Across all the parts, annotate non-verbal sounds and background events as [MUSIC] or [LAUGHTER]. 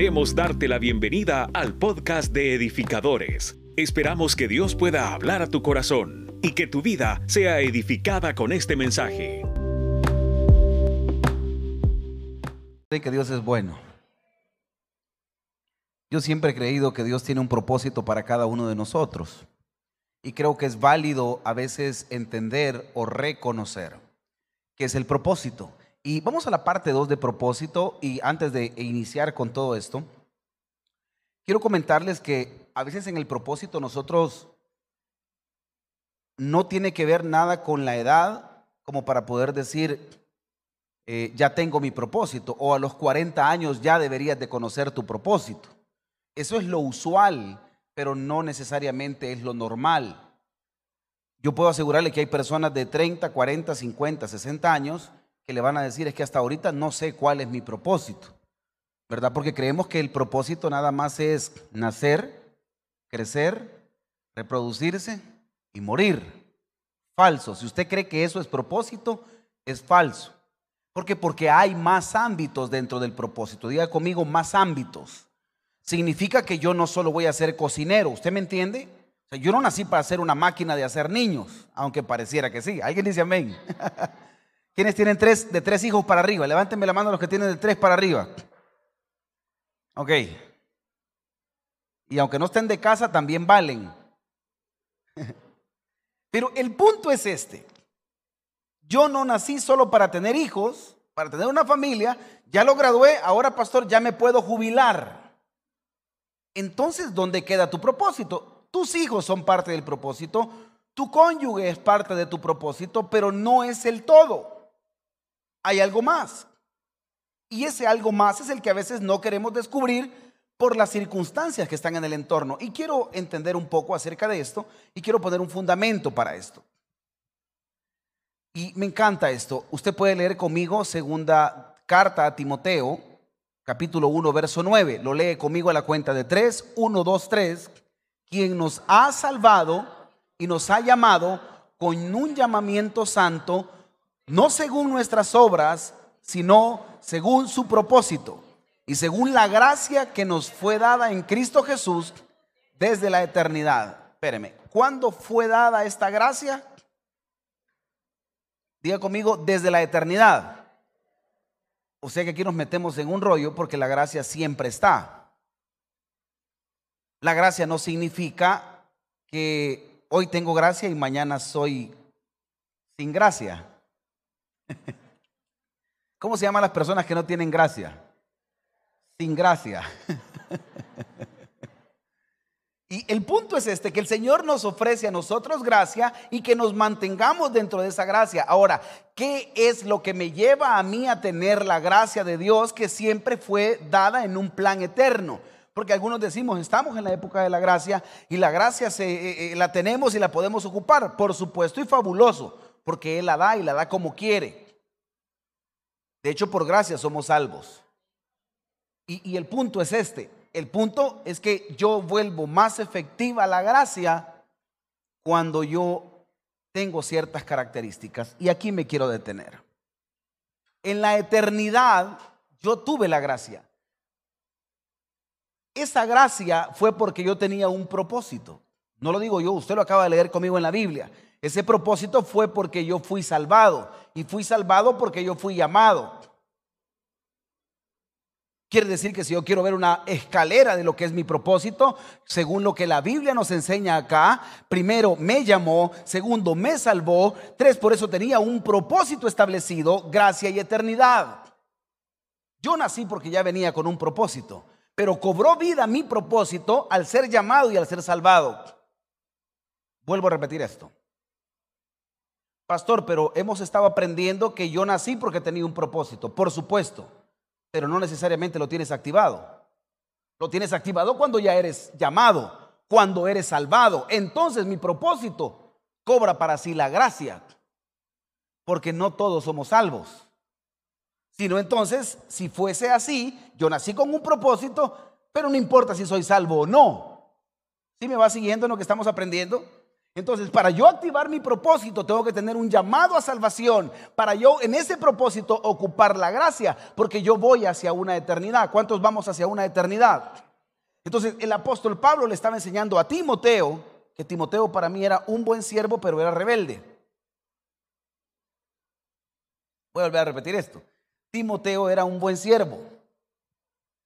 Queremos darte la bienvenida al podcast de edificadores. Esperamos que Dios pueda hablar a tu corazón y que tu vida sea edificada con este mensaje. que Dios es bueno. Yo siempre he creído que Dios tiene un propósito para cada uno de nosotros. Y creo que es válido a veces entender o reconocer que es el propósito. Y vamos a la parte 2 de propósito y antes de iniciar con todo esto, quiero comentarles que a veces en el propósito nosotros no tiene que ver nada con la edad como para poder decir, eh, ya tengo mi propósito o a los 40 años ya deberías de conocer tu propósito. Eso es lo usual, pero no necesariamente es lo normal. Yo puedo asegurarle que hay personas de 30, 40, 50, 60 años que le van a decir es que hasta ahorita no sé cuál es mi propósito, ¿verdad? Porque creemos que el propósito nada más es nacer, crecer, reproducirse y morir. Falso. Si usted cree que eso es propósito, es falso. Porque porque hay más ámbitos dentro del propósito. Diga conmigo más ámbitos. Significa que yo no solo voy a ser cocinero, ¿usted me entiende? Yo no nací para ser una máquina de hacer niños, aunque pareciera que sí. Alguien dice amén. [LAUGHS] ¿Quiénes tienen tres, de tres hijos para arriba? Levántenme la mano los que tienen de tres para arriba. Ok. Y aunque no estén de casa, también valen. [LAUGHS] Pero el punto es este. Yo no nací solo para tener hijos, para tener una familia. Ya lo gradué, ahora pastor, ya me puedo jubilar. Entonces, ¿dónde queda tu propósito? Tus hijos son parte del propósito, tu cónyuge es parte de tu propósito, pero no es el todo hay algo más. Y ese algo más es el que a veces no queremos descubrir por las circunstancias que están en el entorno. Y quiero entender un poco acerca de esto y quiero poner un fundamento para esto. Y me encanta esto. Usted puede leer conmigo segunda carta a Timoteo, capítulo 1, verso 9. Lo lee conmigo a la cuenta de 3, 1, 2, 3. Quien nos ha salvado y nos ha llamado con un llamamiento santo no según nuestras obras, sino según su propósito y según la gracia que nos fue dada en Cristo Jesús desde la eternidad. Espéreme, ¿cuándo fue dada esta gracia? Diga conmigo, desde la eternidad. O sea que aquí nos metemos en un rollo porque la gracia siempre está. La gracia no significa que hoy tengo gracia y mañana soy sin gracia. ¿Cómo se llaman las personas que no tienen gracia? Sin gracia. Y el punto es este, que el Señor nos ofrece a nosotros gracia y que nos mantengamos dentro de esa gracia. Ahora, ¿qué es lo que me lleva a mí a tener la gracia de Dios que siempre fue dada en un plan eterno? Porque algunos decimos, estamos en la época de la gracia y la gracia se, eh, eh, la tenemos y la podemos ocupar, por supuesto, y fabuloso porque Él la da y la da como quiere. De hecho, por gracia somos salvos. Y, el punto es este. El punto es que yo vuelvo más efectiva la gracia cuando yo tengo ciertas características. Y aquí me quiero detener. En la eternidad yo tuve la gracia. Esa gracia fue porque yo tenía un propósito. No lo digo yo, usted lo acaba de leer conmigo en la Biblia. Ese propósito fue porque yo fui salvado y fui salvado porque yo fui llamado. Quiere decir que si yo quiero ver una escalera de lo que es mi propósito, según lo que la Biblia nos enseña acá, primero me llamó, segundo me salvó, tres, por eso tenía un propósito establecido, gracia y eternidad. Yo nací porque ya venía con un propósito, pero cobró vida mi propósito al ser llamado y al ser salvado. Vuelvo a repetir esto. Pastor, pero hemos estado aprendiendo que yo nací porque tenía un propósito, por supuesto, pero no necesariamente lo tienes activado. Lo tienes activado cuando ya eres llamado, cuando eres salvado. Entonces mi propósito cobra para sí la gracia, porque no todos somos salvos. Sino entonces, si fuese así, yo nací con un propósito, pero no importa si soy salvo o no. ¿Sí me va siguiendo en lo que estamos aprendiendo? Entonces, para yo activar mi propósito, tengo que tener un llamado a salvación, para yo en ese propósito ocupar la gracia, porque yo voy hacia una eternidad. ¿Cuántos vamos hacia una eternidad? Entonces, el apóstol Pablo le estaba enseñando a Timoteo, que Timoteo para mí era un buen siervo, pero era rebelde. Voy a volver a repetir esto. Timoteo era un buen siervo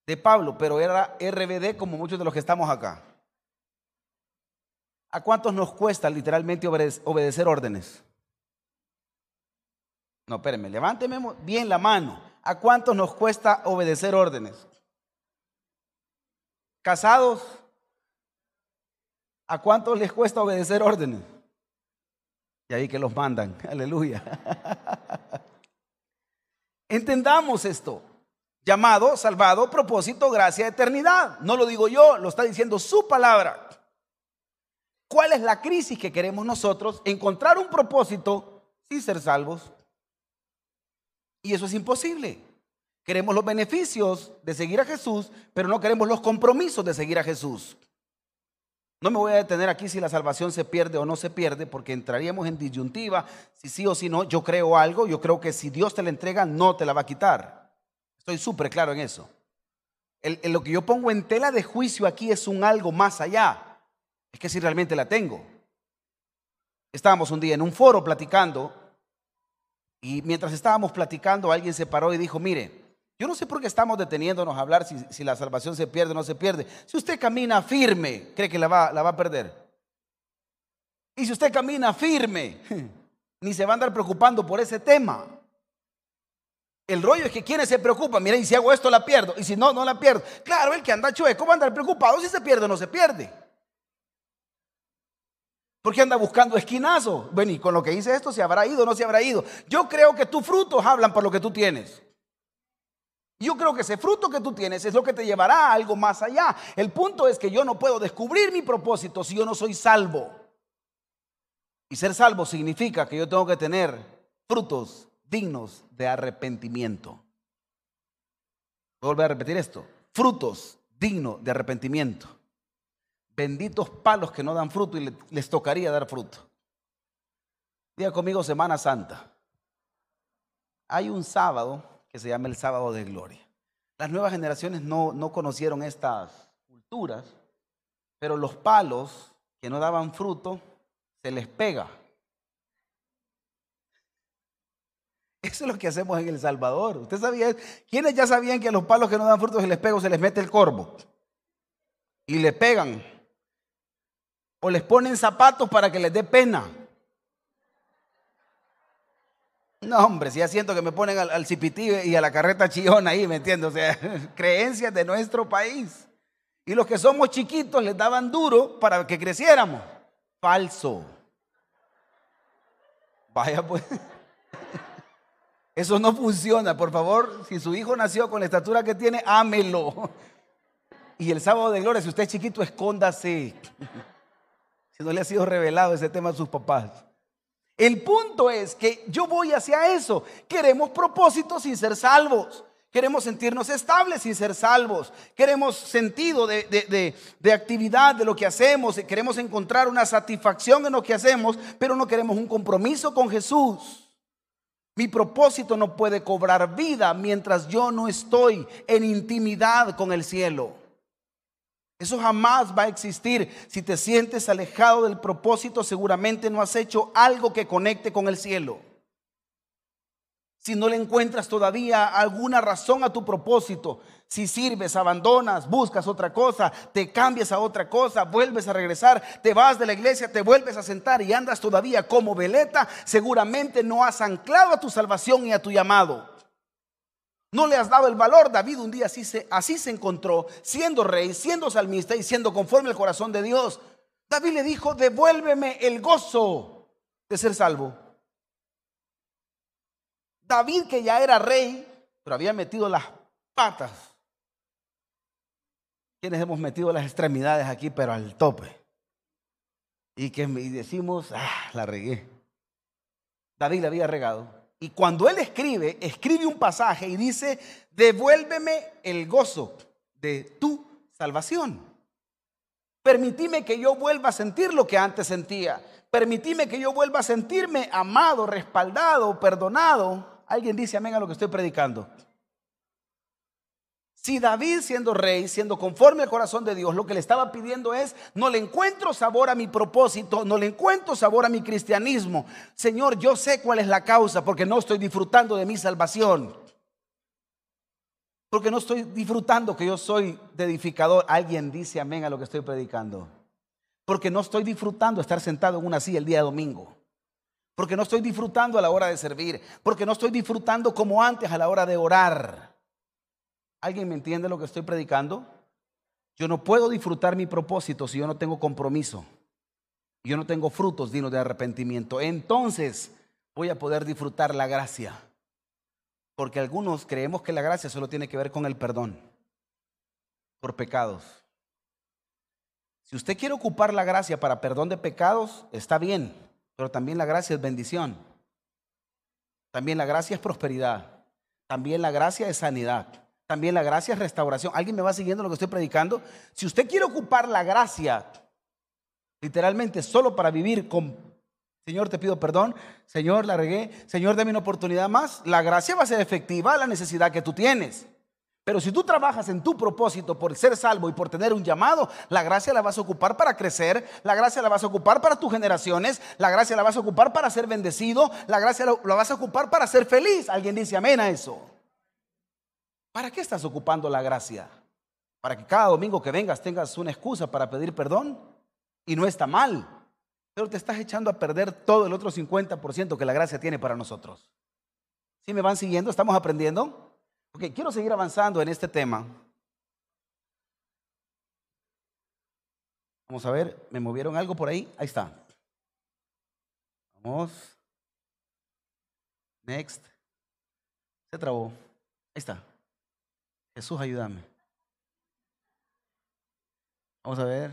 de Pablo, pero era RBD como muchos de los que estamos acá. ¿A cuántos nos cuesta literalmente obedecer órdenes? No, espérenme, levánteme bien la mano. ¿A cuántos nos cuesta obedecer órdenes? ¿Casados? ¿A cuántos les cuesta obedecer órdenes? Y ahí que los mandan. [LAUGHS] Aleluya. [LAUGHS] Entendamos esto. Llamado, salvado, propósito, gracia, eternidad. No lo digo yo, lo está diciendo su palabra. ¿Cuál es la crisis que queremos nosotros? Encontrar un propósito sin ser salvos. Y eso es imposible. Queremos los beneficios de seguir a Jesús, pero no queremos los compromisos de seguir a Jesús. No me voy a detener aquí si la salvación se pierde o no se pierde, porque entraríamos en disyuntiva, si sí o si no. Yo creo algo, yo creo que si Dios te la entrega, no te la va a quitar. Estoy súper claro en eso. lo que yo pongo en tela de juicio aquí es un algo más allá es que si realmente la tengo. Estábamos un día en un foro platicando y mientras estábamos platicando alguien se paró y dijo, mire, yo no sé por qué estamos deteniéndonos a hablar si, la salvación se pierde o no se pierde. Si usted camina firme, cree que la va, la va a perder. Y si usted camina firme, [LAUGHS] ni se va a andar preocupando por ese tema. El rollo es que quienes se preocupan, mire, y si hago esto la pierdo, y si no, no la pierdo. Claro, el que anda chueco va a andar preocupado si se pierde o no se pierde. ¿Por qué anda buscando esquinazo? Bueno, y con lo que hice esto, ¿se habrá ido o no se habrá ido? Yo creo que tus frutos hablan por lo que tú tienes. Yo creo que ese fruto que tú tienes es lo que te llevará a algo más allá. El punto es que yo no puedo descubrir mi propósito si yo no soy salvo. Y ser salvo significa que yo tengo que tener frutos dignos de arrepentimiento. Voy a volver a repetir esto. Frutos dignos de arrepentimiento benditos palos que no dan fruto y les tocaría dar fruto. Diga conmigo Semana Santa. Hay un sábado que se llama el sábado de gloria. Las nuevas generaciones no, no conocieron estas culturas, pero los palos que no daban fruto se les pega. Eso es lo que hacemos en El Salvador. ¿Usted sabía? ¿Quiénes ya sabían que a los palos que no dan fruto se les pega o se les mete el corvo? Y le pegan o les ponen zapatos para que les dé pena. No, hombre, si ya siento que me ponen al, al y a la carreta chillona ahí, ¿me entiendes? O sea, [LAUGHS] creencias de nuestro país. Y los que somos chiquitos les daban duro para que creciéramos. Falso. Vaya pues. [LAUGHS] Eso no funciona. Por favor, si su hijo nació con la estatura que tiene, ámelo. [LAUGHS] Y el sábado de gloria, si usted es chiquito, escóndase si no le ha sido revelado ese tema a sus papás. El punto es que yo voy hacia eso. Queremos propósitos sin ser salvos. Queremos sentirnos estables sin ser salvos. Queremos sentido de, de, actividad de lo que hacemos. Queremos encontrar una satisfacción en lo que hacemos, pero no queremos un compromiso con Jesús. Mi propósito no puede cobrar vida mientras yo no estoy en intimidad con el cielo. Eso jamás va a existir. Si te sientes alejado del propósito, seguramente no has hecho algo que conecte con el cielo. Si no le encuentras todavía alguna razón a tu propósito, si sirves, abandonas, buscas otra cosa, te cambias a otra cosa, vuelves a regresar, te vas de la iglesia, te vuelves a sentar y andas todavía como veleta, seguramente no has anclado a tu salvación y a tu llamado. No le has dado el valor. David un día así se, así se encontró, siendo rey, siendo salmista y siendo conforme al corazón de Dios. David le dijo, devuélveme el gozo de ser salvo. David que ya era rey, pero había metido las patas. Quienes hemos metido las extremidades aquí, pero al tope. Y que decimos, ah, la regué. David le había regado. Y cuando él escribe, escribe un pasaje y dice, devuélveme el gozo de tu salvación. Permitime que yo vuelva a sentir lo que antes sentía. Permitime que yo vuelva a sentirme amado, respaldado, perdonado. Alguien dice amén a lo que estoy predicando. Si David siendo rey, siendo conforme al corazón de Dios, lo que le estaba pidiendo es, no le encuentro sabor a mi propósito, no le encuentro sabor a mi cristianismo. Señor, yo sé cuál es la causa porque no estoy disfrutando de mi salvación. Porque no estoy disfrutando que yo soy de edificador. Alguien dice amén a lo que estoy predicando. Porque no estoy disfrutando estar sentado en una silla el día domingo. Porque no estoy disfrutando a la hora de servir. Porque no estoy disfrutando como antes a la hora de orar. ¿Alguien me entiende lo que estoy predicando? Yo no puedo disfrutar mi propósito si yo no tengo compromiso. Yo no tengo frutos dignos de arrepentimiento. Entonces voy a poder disfrutar la gracia. Porque algunos creemos que la gracia solo tiene que ver con el perdón por pecados. Si usted quiere ocupar la gracia para perdón de pecados, está bien, pero también la gracia es bendición. También la gracia es prosperidad. También la gracia es sanidad. También la gracia es restauración. ¿Alguien me va siguiendo lo que estoy predicando? Si usted quiere ocupar la gracia, literalmente solo para vivir con, Señor, te pido perdón, Señor, la regué, Señor, dame una oportunidad más, la gracia va a ser efectiva a la necesidad que tú tienes. Pero si tú trabajas en tu propósito por ser salvo y por tener un llamado, la gracia la vas a ocupar para crecer, la gracia la vas a ocupar para tus generaciones, la gracia la vas a ocupar para ser bendecido, la gracia la vas a ocupar para ser feliz. Alguien dice amén a eso. ¿Para qué estás ocupando la gracia? ¿Para que cada domingo que vengas tengas una excusa para pedir perdón? Y no está mal, pero te estás echando a perder todo el otro 50% que la gracia tiene para nosotros. ¿Sí me van siguiendo? ¿Estamos aprendiendo? Ok, quiero seguir avanzando en este tema. Vamos a ver, ¿me movieron algo por ahí? Ahí está. Vamos. Next. Se trabó. Ahí está. Jesús, ayúdame. Vamos a ver.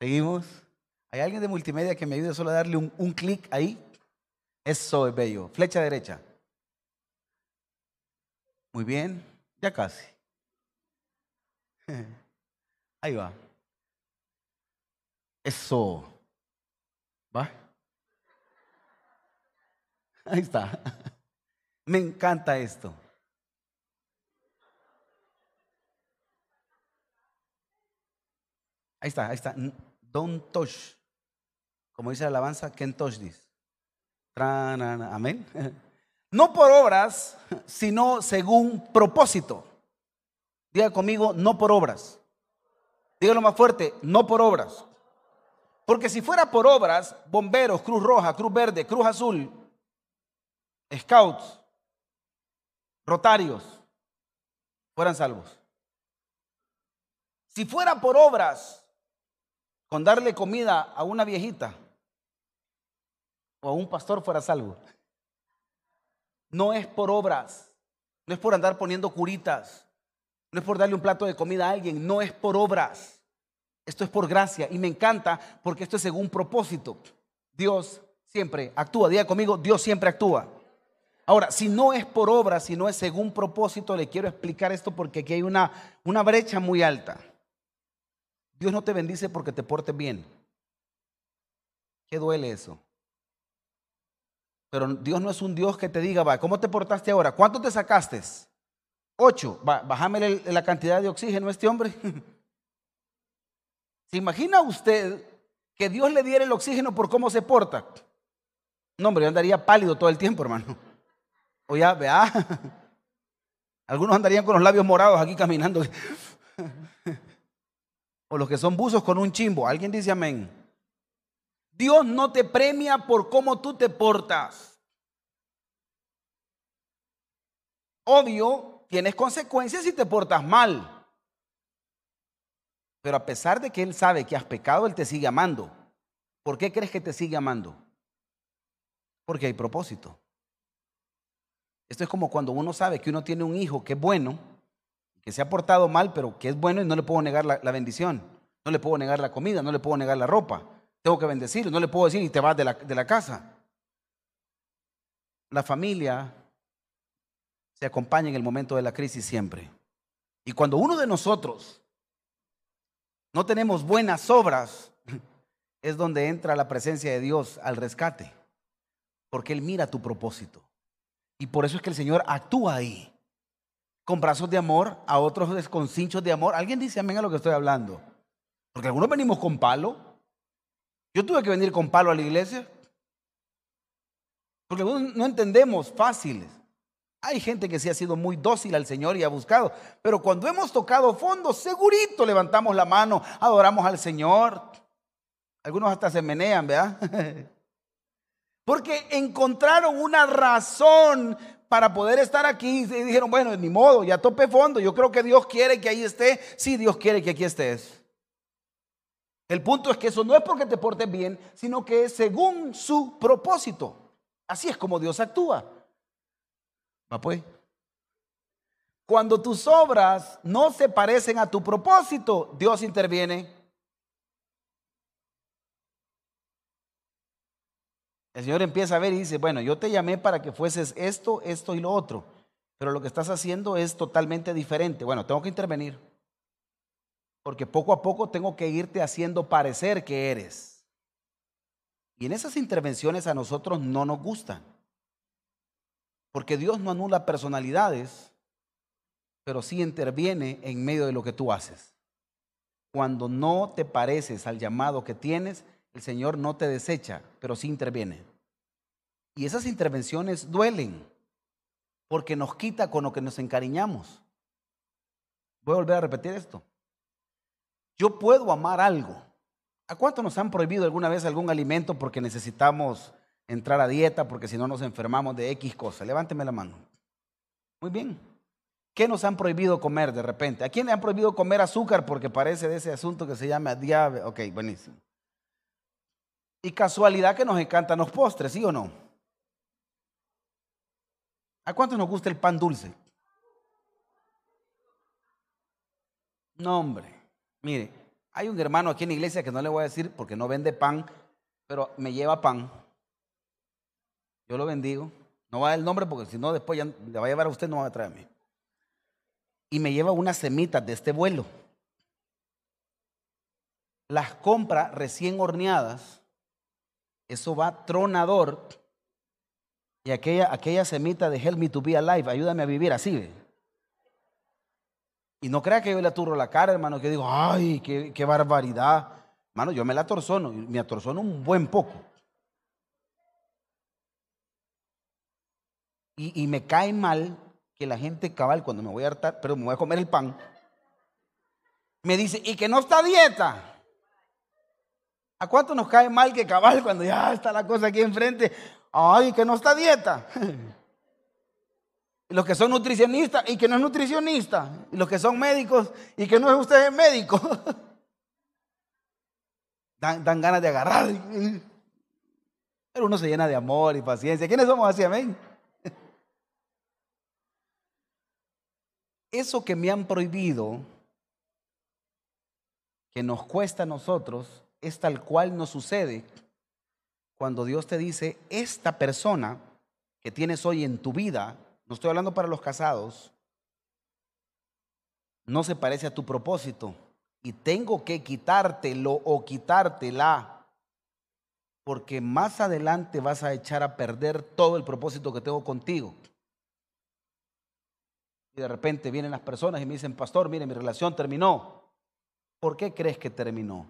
Seguimos. ¿Hay alguien de multimedia que me ayude solo a darle un, un clic ahí? Eso es bello. Flecha derecha. Muy bien. Ya casi. [LAUGHS] Ahí va. Eso. ¿Va? [LAUGHS] Ahí está. [LAUGHS] Me encanta esto. Ahí está, ahí está. Don't touch. Como dice la alabanza, can't touch this. Amén. [LAUGHS] No por obras, sino según propósito. Diga conmigo, no por obras. Dígalo más fuerte, no por obras. Porque si fuera por obras, bomberos, Cruz Roja, Cruz Verde, Cruz Azul, scouts, rotarios, fueran salvos. Si fuera por obras, con darle comida a una viejita o a un pastor fuera salvo. No es por obras, no es por andar poniendo curitas, no es por darle un plato de comida a alguien, no es por obras. Esto es por gracia y me encanta porque esto es según propósito. Dios siempre actúa, diga conmigo, Dios siempre actúa. Ahora, si no es por obras, si no es según propósito, le quiero explicar esto porque aquí hay una, una brecha muy alta. Dios no te bendice porque te portes bien. ¿Qué duele eso? Pero Dios no es un Dios que te diga, va, ¿cómo te portaste ahora? ¿Cuánto te sacaste? Ocho. Va, bájame la cantidad de oxígeno a este hombre. [LAUGHS] ¿Se imagina usted que Dios le diera el oxígeno por cómo se porta? No, hombre, yo andaría pálido todo el tiempo, hermano. O ya, vea. [LAUGHS] Algunos andarían con los labios morados aquí caminando. O los que son buzos con un chimbo. ¿Alguien dice amén? Dios no te premia por cómo tú te portas. Obvio, tienes consecuencias si te portas mal. Pero a pesar de que Él sabe que has pecado, Él te sigue amando. ¿Por qué crees que te sigue amando? Porque hay propósito. Esto es como cuando uno sabe que uno tiene un hijo que es bueno que se ha portado mal, pero que es bueno y no le puedo negar la, bendición. No le puedo negar la comida, no le puedo negar la ropa. Tengo que bendecir, no le puedo decir y te vas de la, de la casa. La familia se acompaña en el momento de la crisis siempre. Y cuando uno de nosotros no tenemos buenas obras, [LAUGHS] es donde entra la presencia de Dios al rescate. Porque Él mira tu propósito. Y por eso es que el Señor actúa ahí. Con brazos de amor, a otros con cinchos de amor. ¿Alguien dice amén a lo que estoy hablando? Porque algunos venimos con palo. Yo tuve que venir con palo a la iglesia. Porque no entendemos fáciles. Hay gente que sí ha sido muy dócil al Señor y ha buscado, pero cuando hemos tocado fondo, segurito levantamos la mano, adoramos al Señor. Algunos hasta se menean, ¿verdad? [LAUGHS] Porque encontraron una razón para poder estar aquí y dijeron, bueno, ni modo, ya tope fondo, yo creo que Dios quiere que ahí esté, sí, Dios quiere que aquí estés. El punto es que eso no es porque te portes bien, sino que es según su propósito. Así es como Dios actúa. ¿Va pues? Cuando tus obras no se parecen a tu propósito, Dios interviene. El Señor empieza a ver y dice, bueno, yo te llamé para que fueses esto, esto y lo otro, pero lo que estás haciendo es totalmente diferente. Bueno, tengo que intervenir, porque poco a poco tengo que irte haciendo parecer que eres. Y en esas intervenciones a nosotros no nos gustan. Porque Dios no anula personalidades, pero sí interviene en medio de lo que tú haces. Cuando no te pareces al llamado que tienes, el Señor no te desecha, pero sí interviene. Y esas intervenciones duelen, porque nos quita con lo que nos encariñamos. Voy a volver a repetir esto. Yo puedo amar algo. ¿A cuánto nos han prohibido alguna vez algún alimento porque necesitamos entrar a dieta porque si no nos enfermamos de X cosa. Levánteme la mano. Muy bien. ¿Qué nos han prohibido comer de repente? ¿A quién le han prohibido comer azúcar porque parece de ese asunto que se llama diabetes? Ok, buenísimo. Y casualidad que nos encantan los postres, ¿sí o no? ¿A cuántos nos gusta el pan dulce? No, hombre. Mire, hay un hermano aquí en la iglesia que no le voy a decir porque no vende pan, pero me lleva pan. Yo lo bendigo. No va a dar el nombre porque si no, después ya le va a llevar a usted, no va a traer a mí. Y me lleva unas semitas de este vuelo. Las compra recién horneadas. Eso va tronador. Y aquella, aquella semita de Help Me to Be Alive, ayúdame a vivir así. ¿ve? Y no crea que yo le aturro la cara, hermano, que digo, ay, qué, qué barbaridad. Hermano, yo me la atorzono, me atorzono un buen poco. Y, me cae mal que la gente cabal, cuando me voy a hartar, pero me voy a comer el pan, me dice, y que no está dieta. ¿A cuánto nos cae mal que cabal cuando ya está la cosa aquí enfrente? Ay, que no está dieta. [LAUGHS] Los que son nutricionistas y que no es nutricionista. Los que son médicos y que no es usted médico. [LAUGHS] Dan, dan ganas de agarrar. Pero uno se llena de amor y paciencia. ¿Quiénes somos así? Amén. [LAUGHS] eso que me han prohibido, que nos cuesta a nosotros, es tal cual nos sucede cuando Dios te dice, esta persona que tienes hoy en tu vida, no estoy hablando para los casados, no se parece a tu propósito y tengo que quitártelo o quitártela, porque más adelante vas a echar a perder todo el propósito que tengo contigo. Y de repente vienen las personas y me dicen, pastor, mire, mi relación terminó. ¿Por qué crees que terminó?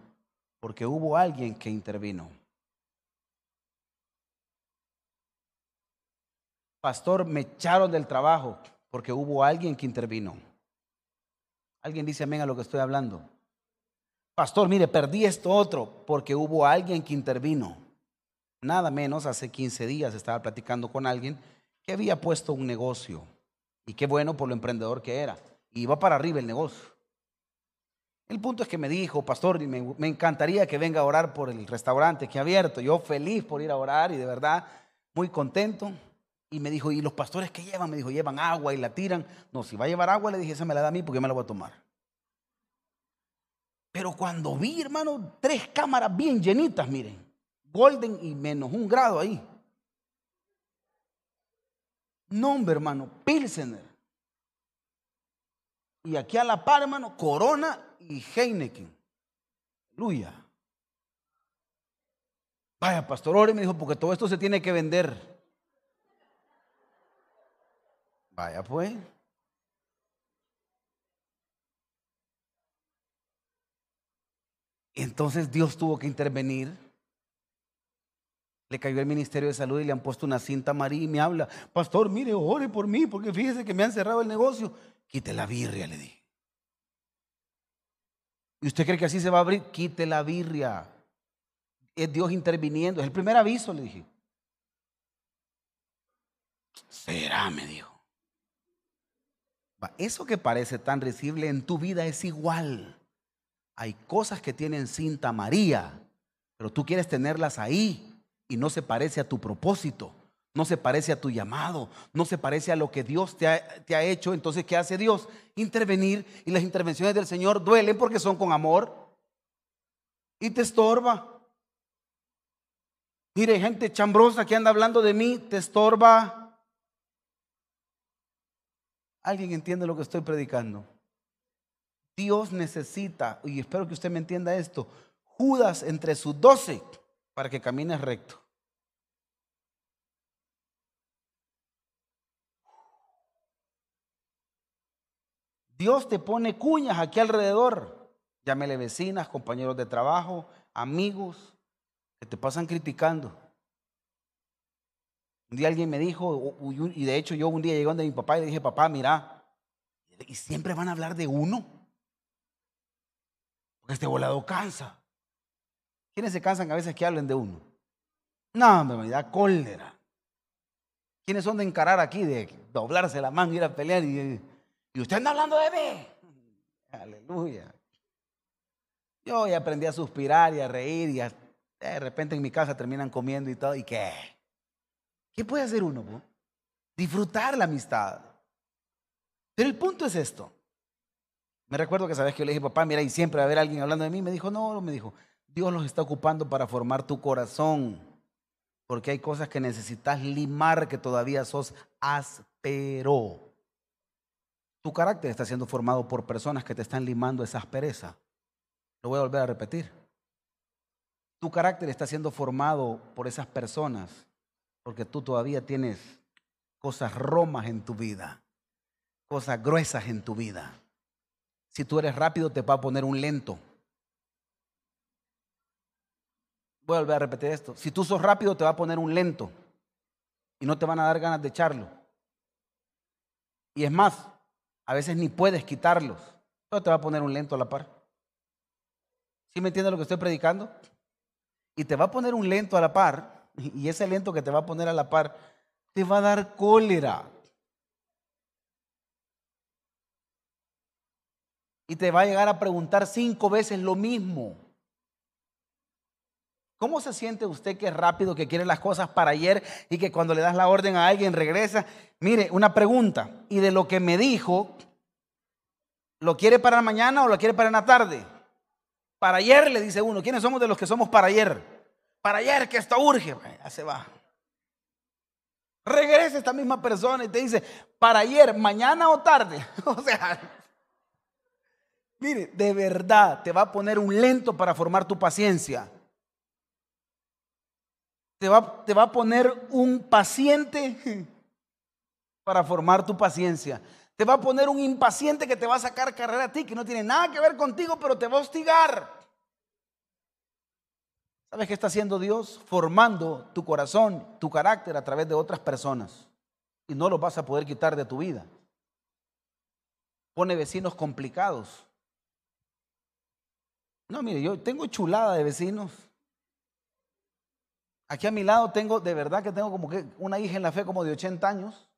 Porque hubo alguien que intervino. Pastor, me echaron del trabajo porque hubo alguien que intervino. Alguien dice amén a lo que estoy hablando. Pastor, mire, perdí esto otro porque hubo alguien que intervino. Nada menos, hace 15 días estaba platicando con alguien que había puesto un negocio y qué bueno por lo emprendedor que era. Y iba para arriba el negocio. El punto es que me dijo, pastor, me, me encantaría que venga a orar por el restaurante que ha abierto. Yo feliz por ir a orar y de verdad muy contento. Y me dijo, ¿y los pastores qué llevan? Me dijo, llevan agua y la tiran. No, si va a llevar agua, le dije, esa me la da a mí porque yo me la voy a tomar. Pero cuando vi, hermano, tres cámaras bien llenitas, miren, golden y menos un grado ahí nombre, hermano, Pilsener. Y aquí a la par, hermano, Corona y Heineken. Aleluya. Vaya, pastor, ore, me dijo, porque todo esto se tiene que vender. Vaya, pues. Entonces Dios tuvo que intervenir. Le cayó el Ministerio de Salud y le han puesto una cinta amarilla y me habla, pastor, mire, ore por mí, porque fíjese que me han cerrado el negocio. Quite la birria, le dije. ¿Y usted cree que así se va a abrir? Quite la birria. Es Dios interviniendo. Es el primer aviso, le dije. Será, me dijo. Eso que parece tan risible en tu vida es igual. Hay cosas que tienen cinta María, pero tú quieres tenerlas ahí y no se parece a tu propósito, no se parece a tu llamado, no se parece a lo que Dios te ha, hecho. Entonces, ¿qué hace Dios? Intervenir y las intervenciones del Señor duelen porque son con amor y te estorba. Mire, gente chambrosa que anda hablando de mí, te estorba. ¿Alguien entiende lo que estoy predicando? Dios necesita, y espero que usted me entienda esto, Judas entre sus doce para que camines recto. Dios te pone cuñas aquí alrededor. Llámele vecinas, compañeros de trabajo, amigos que te pasan criticando. Un día alguien me dijo, y de hecho yo un día llegué donde mi papá y le dije, papá, mira, y siempre van a hablar de uno. Este volado cansa. ¿Quiénes se cansan a veces que hablen de uno? No, me da cólera. ¿Quiénes son de encarar aquí, de doblarse la mano, ir a pelear y, y usted anda hablando de mí? [LAUGHS] Aleluya. Yo ya aprendí a suspirar y a reír y de repente en mi casa terminan comiendo y todo. ¿Y qué? ¿Qué puede hacer uno? Disfrutar la amistad. Pero el punto es esto. Me recuerdo que sabes que yo le dije, papá, mira, y siempre va a haber alguien hablando de mí. Me dijo, no, me dijo, Dios los está ocupando para formar tu corazón. Porque hay cosas que necesitas limar que todavía sos áspero. Tu carácter está siendo formado por personas que te están limando esa aspereza. Lo voy a volver a repetir. Tu carácter está siendo formado por esas personas porque tú todavía tienes cosas romas en tu vida, cosas gruesas en tu vida. Si tú eres rápido, te va a poner un lento. Voy a volver a repetir esto. Si tú sos rápido, te va a poner un lento. Y no te van a dar ganas de echarlo. Y es más, a veces ni puedes quitarlos. Pero te va a poner un lento a la par. ¿Sí me entiendes lo que estoy predicando? Y te va a poner un lento a la par. Y ese lento que te va a poner a la par te va a dar cólera. y te va a llegar a preguntar cinco veces lo mismo. ¿Cómo se siente usted que es rápido, que quiere las cosas para ayer y que cuando le das la orden a alguien regresa? Mire, una pregunta. ¿Y de lo que me dijo, lo quiere para mañana o lo quiere para la tarde? Para ayer, le dice uno. ¿Quiénes somos de los que somos para ayer? Para ayer, que esto urge. Ya se va. Regresa esta misma persona y te dice, para ayer, mañana o tarde. [LAUGHS] O sea, Mire, de verdad te va a poner un lento para formar tu paciencia. Te va, te va a poner un paciente para formar tu paciencia. Te va a poner un impaciente que te va a sacar carrera a ti, que no tiene nada que ver contigo, pero te va a hostigar. ¿Sabes qué está haciendo Dios? Formando tu corazón, tu carácter a través de otras personas. Y no lo vas a poder quitar de tu vida. Pone vecinos complicados no, mire, yo tengo chulada de vecinos. Aquí a mi lado tengo, de verdad que tengo como que una hija en la fe como de 80 años,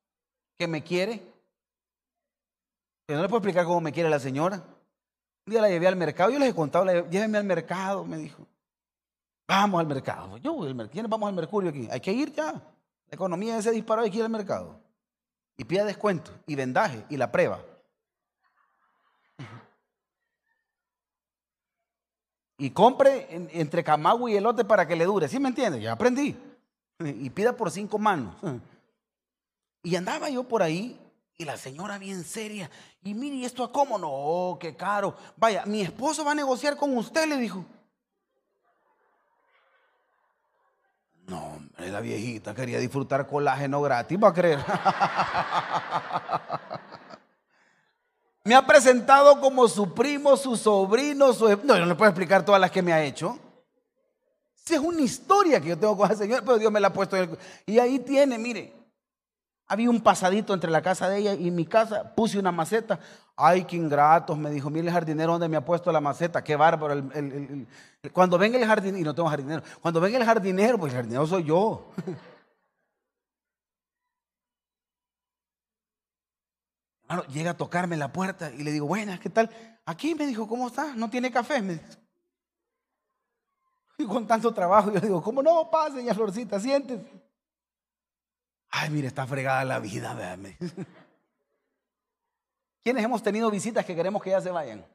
que me quiere. Que no le puedo explicar cómo me quiere la señora. Un día la llevé al mercado, yo les he contado, llévenme al mercado, me dijo. Vamos al mercado. Yo ¿quiénes vamos al Mercurio aquí? Hay que ir ya. La economía se disparó, hay que ir al mercado. Y pida descuento, y vendaje, y la prueba. y compre entre camago y elote para que le dure. ¿Sí me entiende? Ya aprendí. [LAUGHS] Y pida por cinco manos. [LAUGHS] Y andaba yo por ahí y la señora bien seria. Y mire, ¿y esto a cómo? No, oh, qué caro. Vaya, mi esposo va a negociar con usted, le dijo. No, hombre, la viejita quería disfrutar colágeno gratis, va a creer. [LAUGHS] me ha presentado como su primo, su sobrino, su... No, yo no le puedo explicar todas las que me ha hecho. Si es una historia que yo tengo con el Señor, pero Dios me la ha puesto. En el... Y ahí tiene, mire, había un pasadito entre la casa de ella y mi casa, puse una maceta. Ay, qué ingratos, me dijo, mire el jardinero donde me ha puesto la maceta, qué bárbaro. cuando venga el jardinero, y no tengo jardinero, cuando venga el jardinero, pues el jardinero soy yo. [LAUGHS] llega a tocarme la puerta y le digo, buenas, ¿qué tal? Aquí me dijo, ¿cómo está? ¿No tiene café? Y con tanto trabajo, yo digo, ¿cómo no? Pase, señora Florcita, siéntese. Ay, mire, está fregada la vida, véame. [LAUGHS] ¿Quiénes hemos tenido visitas que queremos que ya se vayan?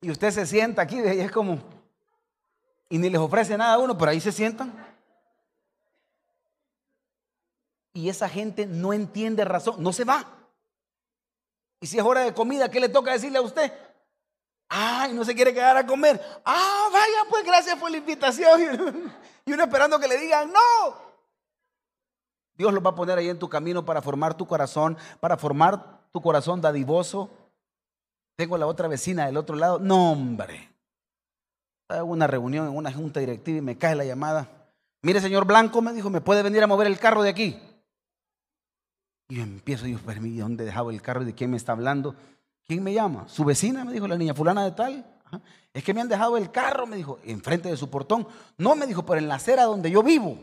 Y usted se sienta aquí y es como, y ni les ofrece nada a uno, pero ahí se sientan. Y esa gente no entiende razón, no se va. Y si es hora de comida, ¿qué le toca decirle a usted? Ay, no se quiere quedar a comer. Ah, vaya, pues gracias por la invitación. [LAUGHS] Y uno esperando que le digan, no. Dios lo va a poner ahí en tu camino para formar tu corazón, para formar tu corazón dadivoso. Tengo la otra vecina del otro lado. No, hombre. Hago una reunión en una junta directiva y me cae la llamada. Mire, señor Blanco, me dijo, ¿me puede venir a mover el carro de aquí? Y yo empiezo, Dios, permítame, ¿dónde he dejado el carro de quién me está hablando? ¿Quién me llama? Su vecina, me dijo la niña fulana de tal. Es que me han dejado el carro, me dijo, enfrente de su portón. No, me dijo, pero en la acera donde yo vivo.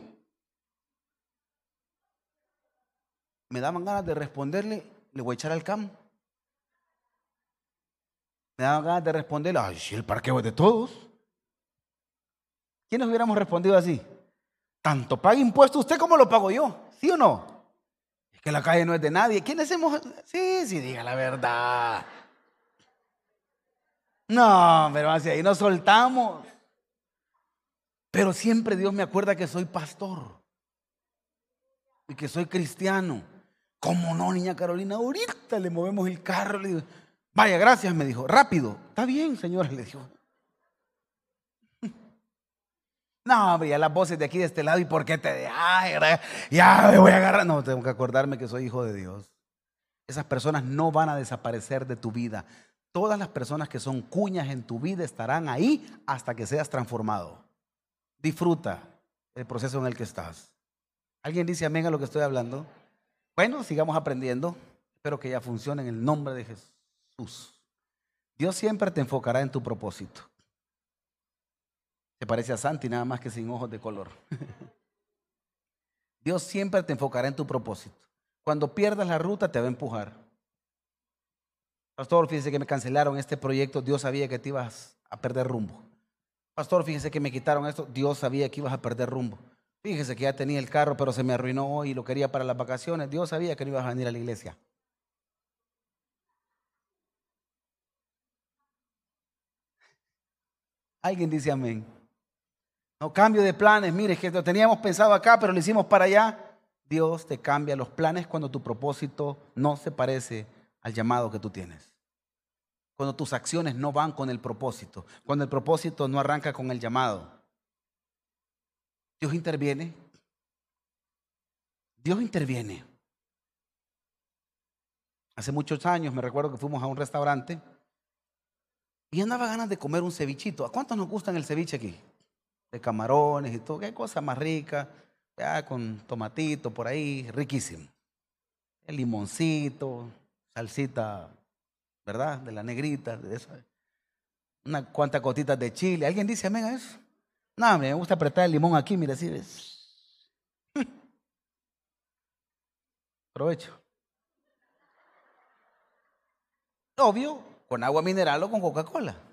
Me daban ganas de responderle, le voy a echar al campo. Me daban ganas de responderle, ay, si el parqueo es de todos. ¿Quiénes hubiéramos respondido así? Tanto paga impuesto usted como lo pago yo, ¿sí o no? Que la calle no es de nadie. ¿Quiénes hemos? Sí, sí, diga la verdad. No, pero hacia ahí nos soltamos. Pero siempre Dios me acuerda que soy pastor y que soy cristiano. ¿Cómo no, niña Carolina? Ahorita le movemos el carro. Vaya, gracias, me dijo. Rápido. Está bien, señora, [LAUGHS] le dijo. No, hombre, ya las voces de aquí de este lado, ¿y por qué te.? Ay, ya me voy a agarrar. No, tengo que acordarme que soy hijo de Dios. Esas personas no van a desaparecer de tu vida. Todas las personas que son cuñas en tu vida estarán ahí hasta que seas transformado. Disfruta el proceso en el que estás. ¿Alguien dice amén a lo que estoy hablando? Bueno, sigamos aprendiendo. Espero que ya funcione en el nombre de Jesús. Dios siempre te enfocará en tu propósito. Se parece a Santi, nada más que sin ojos de color. [LAUGHS] Dios siempre te enfocará en tu propósito. Cuando pierdas la ruta, te va a empujar. Pastor, fíjese que me cancelaron este proyecto. Dios sabía que te ibas a perder rumbo. Pastor, fíjese que me quitaron esto. Dios sabía que ibas a perder rumbo. Fíjese que ya tenía el carro, pero se me arruinó hoy y lo quería para las vacaciones. Dios sabía que no ibas a venir a la iglesia. Alguien dice amén. No cambio de planes. Mire, que lo teníamos pensado acá, pero lo hicimos para allá. Dios te cambia los planes cuando tu propósito no se parece al llamado que tú tienes. Cuando tus acciones no van con el propósito. Cuando el propósito no arranca con el llamado. Dios interviene. Dios interviene. Hace muchos años me recuerdo que fuimos a un restaurante y andaba ganas de comer un cevichito. ¿A cuántos nos gustan el ceviche aquí? De camarones y todo, qué cosa más rica, ya con tomatito por ahí, riquísimo. El limoncito, salsita, ¿verdad? De la negrita, de eso. Una cuantas gotitas de chile. ¿Alguien dice amén a eso? No, me gusta apretar el limón aquí, mire, así ves. [LAUGHS] Provecho. Obvio, con agua mineral o con Coca-Cola.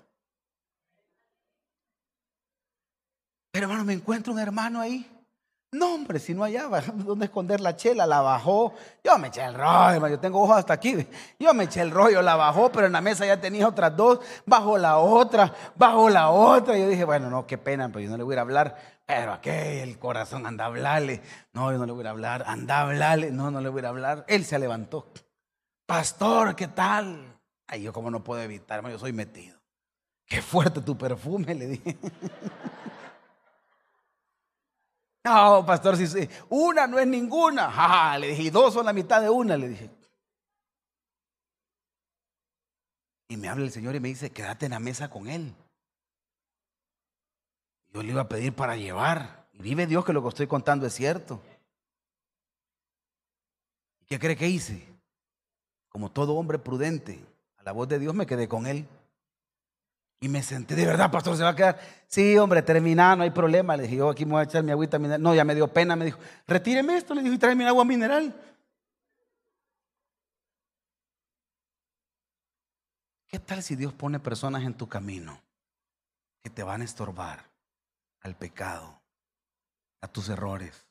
Pero hermano, me encuentro un hermano ahí. No, hombre, si no hallaba [LAUGHS] dónde esconder la chela, la bajó. Yo me eché el rollo, yo tengo ojos hasta aquí. Yo me eché el rollo, la bajó, pero en la mesa ya tenía otras dos. Bajo la otra, bajo la otra. Yo dije, bueno, no, qué pena, pero yo no le voy a hablar. Pero aquí el corazón anda a hablarle. No, yo no le voy a hablar. Anda a hablarle. No, no le voy a hablar. Él se levantó. Pastor, ¿qué tal? Ay, yo como no puedo evitar, yo soy metido. Qué fuerte tu perfume, le dije. [LAUGHS] No, pastor, si una no es ninguna. [LAUGHS] le dije, dos son la mitad de una, le dije. Y me habla el Señor y me dice, quédate en la mesa con Él. Yo le iba a pedir para llevar. Y vive Dios que lo que estoy contando es cierto. ¿Qué cree que hice? Como todo hombre prudente, a la voz de Dios me quedé con Él. Y me senté, de verdad, pastor, se va a quedar. Sí, hombre, termina, no hay problema. Le dije, yo aquí me voy a echar mi agüita mineral. No, ya me dio pena, me dijo, retíreme esto, le dije, y tráeme mi agua mineral. ¿Qué tal si Dios pone personas en tu camino que te van a estorbar al pecado, a tus errores?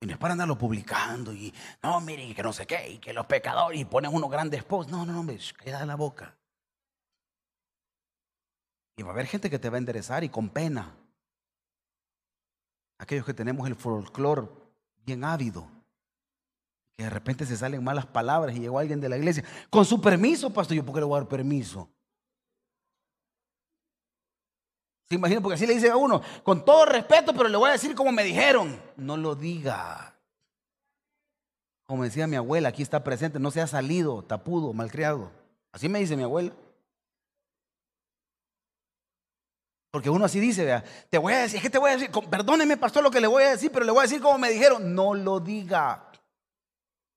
Y no es para andarlo publicando y, no, miren, que no sé qué, y que los pecadores, y ponen unos grandes posts. No, no, no, hombre, queda la boca. Y va a haber gente que te va a enderezar y con pena. Aquellos que tenemos el folclore bien ávido. Que de repente se salen malas palabras y llegó alguien de la iglesia. Con su permiso, pastor. Yo, ¿por qué le voy a dar permiso? ¿Se imagina? Porque así le dice a uno, con todo respeto, pero le voy a decir como me dijeron. No lo diga. Como decía mi abuela, aquí está presente, no se ha salido, tapudo, malcriado. Así me dice mi abuela. Porque uno así dice, te voy a decir, es que te voy a decir, perdóneme pastor lo que le voy a decir, pero le voy a decir como me dijeron, no lo diga.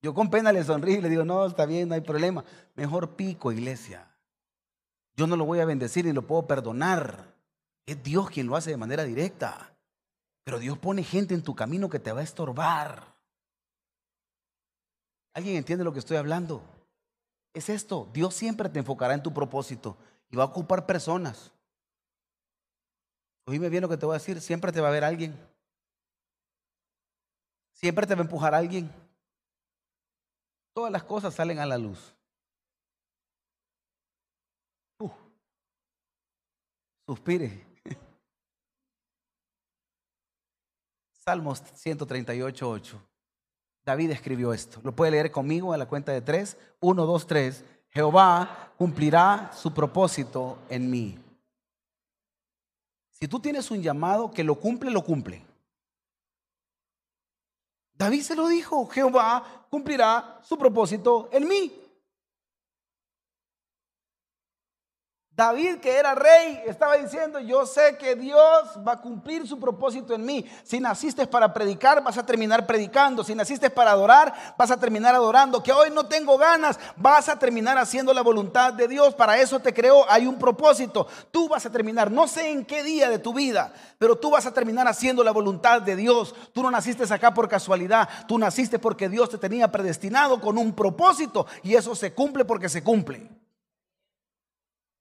Yo con pena le sonrío y le digo, no, está bien, no hay problema. Mejor pico, iglesia. Yo no lo voy a bendecir ni lo puedo perdonar. Es Dios quien lo hace de manera directa. Pero Dios pone gente en tu camino que te va a estorbar. ¿Alguien entiende lo que estoy hablando? Es esto, Dios siempre te enfocará en tu propósito y va a ocupar personas. Oíme bien lo que te voy a decir, siempre te va a ver alguien. Siempre te va a empujar alguien. Todas las cosas salen a la luz. Suspire. [LAUGHS] Salmos 138, 8. David escribió esto. Lo puede leer conmigo a la cuenta de tres. Uno, dos, tres. Jehová cumplirá su propósito en mí. Si tú tienes un llamado que lo cumple, lo cumple. David se lo dijo, Jehová cumplirá su propósito en mí. David, que era rey, estaba diciendo, yo sé que Dios va a cumplir su propósito en mí. Si naciste para predicar, vas a terminar predicando. Si naciste para adorar, vas a terminar adorando. Que hoy no tengo ganas, vas a terminar haciendo la voluntad de Dios. Para eso te creó, hay un propósito. Tú vas a terminar, no sé en qué día de tu vida, pero tú vas a terminar haciendo la voluntad de Dios. Tú no naciste acá por casualidad, tú naciste porque Dios te tenía predestinado con un propósito y eso se cumple porque se cumple.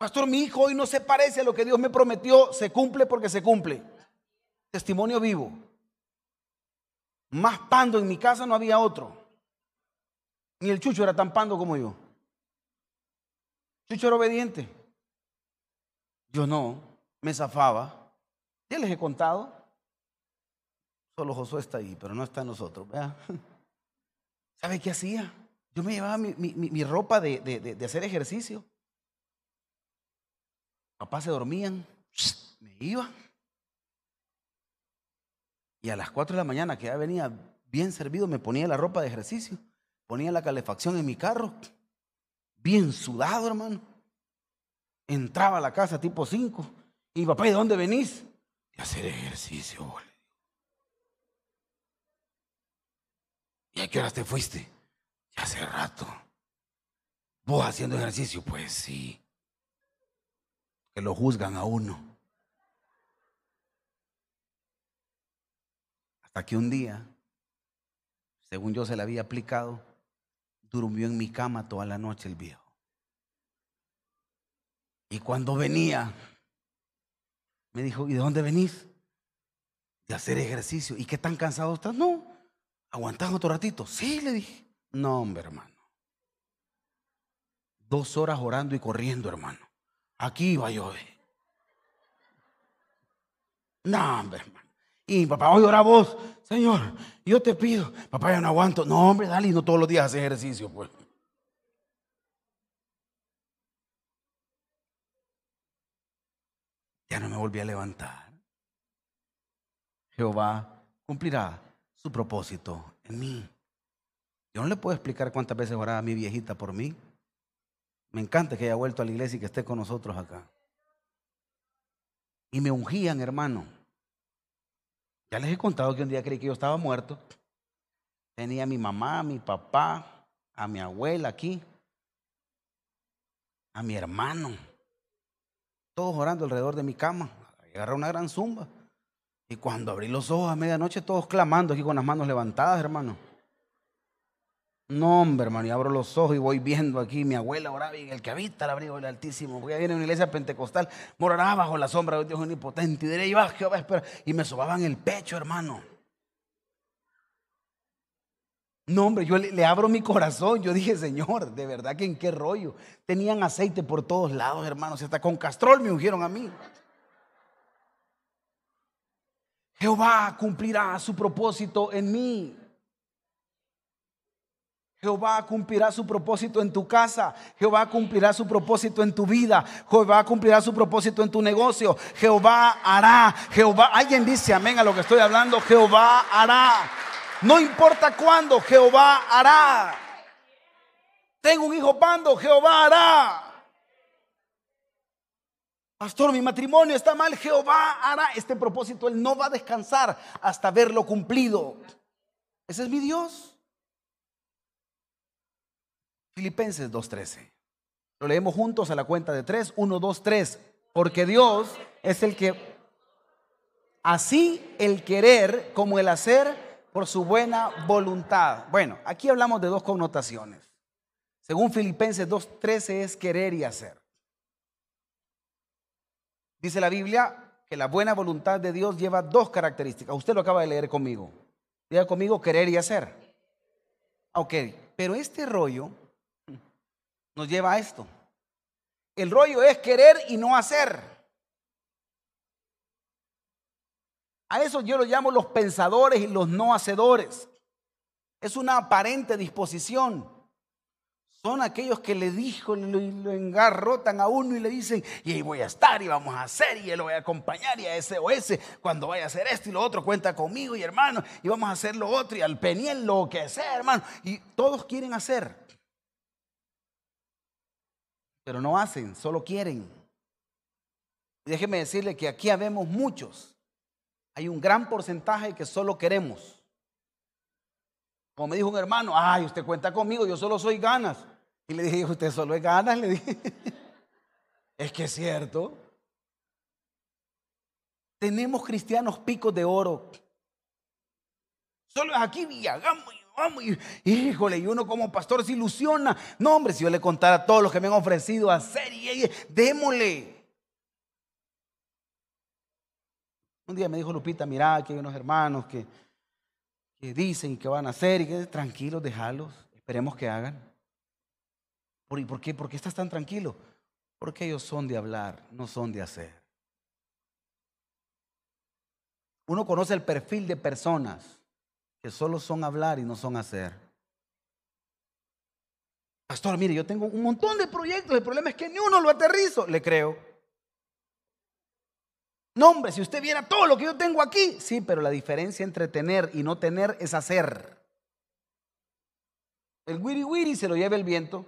Pastor, mi hijo hoy no se parece a lo que Dios me prometió, se cumple porque se cumple. Testimonio vivo. Más pando en mi casa no había otro. Ni el chucho era tan pando como yo. Chucho era obediente. Yo no, me zafaba. Ya les he contado. Solo Josué está ahí, pero no está en nosotros. [LAUGHS] ¿Sabe qué hacía? Yo me llevaba mi, ropa de hacer ejercicio papás se dormían, me iba. Y a las 4 de la mañana, que ya venía bien servido, me ponía la ropa de ejercicio, ponía la calefacción en mi carro, bien sudado, hermano. Entraba a la casa tipo 5. Y papá, ¿de dónde venís? De hacer ejercicio. ¿Y a qué horas te fuiste? Ya hace rato. ¿Vos haciendo ejercicio? Pues sí que lo juzgan a uno. Hasta que un día, según yo se le había aplicado, durmió en mi cama toda la noche el viejo. Y cuando venía, me dijo, ¿y de dónde venís? De hacer ejercicio. ¿Y qué tan cansado estás? No, aguantás otro ratito. Sí, le dije. No, hombre, hermano. Dos horas orando y corriendo, hermano. Aquí iba yo. No, hombre, Y papá, hoy ora vos, Señor, yo te pido. Papá, ya no aguanto. No, hombre, dale, no todos los días hace ejercicio, pues. Ya no me volví a levantar. Jehová cumplirá su propósito en mí. Yo no le puedo explicar cuántas veces oraba mi viejita por mí. Me encanta que haya vuelto a la iglesia y que esté con nosotros acá. Y me ungían, hermano. Ya les he contado que un día creí que yo estaba muerto. Tenía a mi mamá, a mi papá, a mi abuela aquí, a mi hermano, todos orando alrededor de mi cama. Agarré una gran zumba. Y cuando abrí los ojos a medianoche, todos clamando aquí con las manos levantadas, hermano. No, hombre, hermano, y abro los ojos y voy viendo aquí mi abuela oraba y el que habita el abrigo del Altísimo. Ir a una iglesia pentecostal, morará bajo la sombra de Dios omnipotente. Y diré, y va, Jehová, espera. Y me sobaban el pecho, hermano. No, hombre, yo le, le, abro mi corazón. Yo dije, Señor, de verdad que en qué rollo. Tenían aceite por todos lados, hermanos. Hasta con castrol me ungieron a mí. Jehová cumplirá su propósito en mí. Jehová cumplirá su propósito en tu casa. Jehová cumplirá su propósito en tu vida. Jehová cumplirá su propósito en tu negocio. Jehová hará. Jehová, alguien dice amén a lo que estoy hablando. Jehová hará. No importa cuándo, Jehová hará. Tengo un hijo pando, Jehová hará. Pastor, mi matrimonio está mal, Jehová hará. Este propósito, Él no va a descansar hasta verlo cumplido. Ese es mi Dios. Filipenses 2.13. Lo leemos juntos a la cuenta de 3. 1, 2, 3. Porque Dios es el que, así el querer como el hacer por su buena voluntad. Bueno, aquí hablamos de dos connotaciones. Según Filipenses 2.13 es querer y hacer. Dice la Biblia que la buena voluntad de Dios lleva dos características. Usted lo acaba de leer conmigo. Diga conmigo querer y hacer. Ok, pero este rollo nos lleva a esto. El rollo es querer y no hacer. A eso yo lo llamo los pensadores y los no hacedores. Es una aparente disposición. Son aquellos que le dijo, lo, lo engarrotan a uno y le dicen, y ahí voy a estar y vamos a hacer y él lo voy a acompañar y a ese o ese, cuando vaya a hacer esto y lo otro, cuenta conmigo y hermano, y vamos a hacer lo otro y al peniel lo que sea, hermano. Y todos quieren hacer pero no hacen, solo quieren. déjeme decirle que aquí habemos muchos. Hay un gran porcentaje que solo queremos. Como me dijo un hermano, ay, usted cuenta conmigo, yo solo soy ganas. Y le dije, usted solo es ganas, le dije. [LAUGHS] es que es cierto. Tenemos cristianos picos de oro. Solo es aquí hagamos híjole, y uno como pastor se ilusiona. No, hombre, si yo le contara a todos los que me han ofrecido hacer, y, démosle. Un día me dijo Lupita, mira, que hay unos hermanos que, que dicen que van a hacer y que tranquilos, déjalos, esperemos que hagan. ¿Por, ¿Por qué? ¿Por qué estás tan tranquilo? Porque ellos son de hablar, no son de hacer. Uno conoce el perfil de personas que solo son hablar y no son hacer. Pastor, mire, yo tengo un montón de proyectos, el problema es que ni uno lo aterrizo, le creo. No, hombre, si usted viera todo lo que yo tengo aquí, sí, pero la diferencia entre tener y no tener es hacer. El wiri wiri se lo lleva el viento.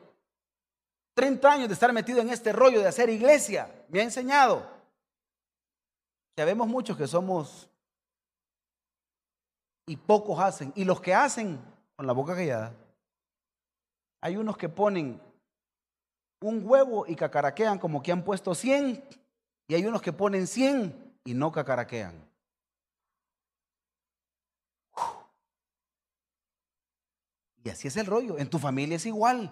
30 años de estar metido en este rollo de hacer iglesia, me ha enseñado. Ya vemos muchos que somos y pocos hacen. Y los que hacen, con la boca callada, hay unos que ponen un huevo y cacaraquean como que han puesto 100, y hay unos que ponen 100 y no cacaraquean. Y así es el rollo. En tu familia es igual.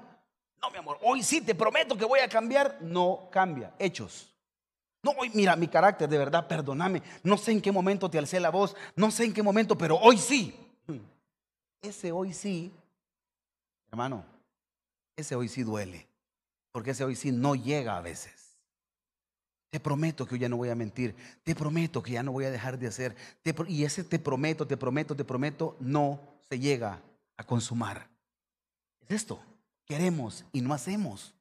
No, mi amor, hoy sí te prometo que voy a cambiar. No cambia. Hechos. No, hoy mira mi carácter, de verdad, perdóname. No sé en qué momento te alcé la voz, no sé en qué momento, pero hoy sí. Ese hoy sí, hermano, ese hoy sí duele, porque ese hoy sí no llega a veces. Te prometo que hoy ya no voy a mentir, te prometo que ya no voy a dejar de hacer, y ese te prometo, te prometo, te prometo, no se llega a consumar. Es esto, queremos y no hacemos.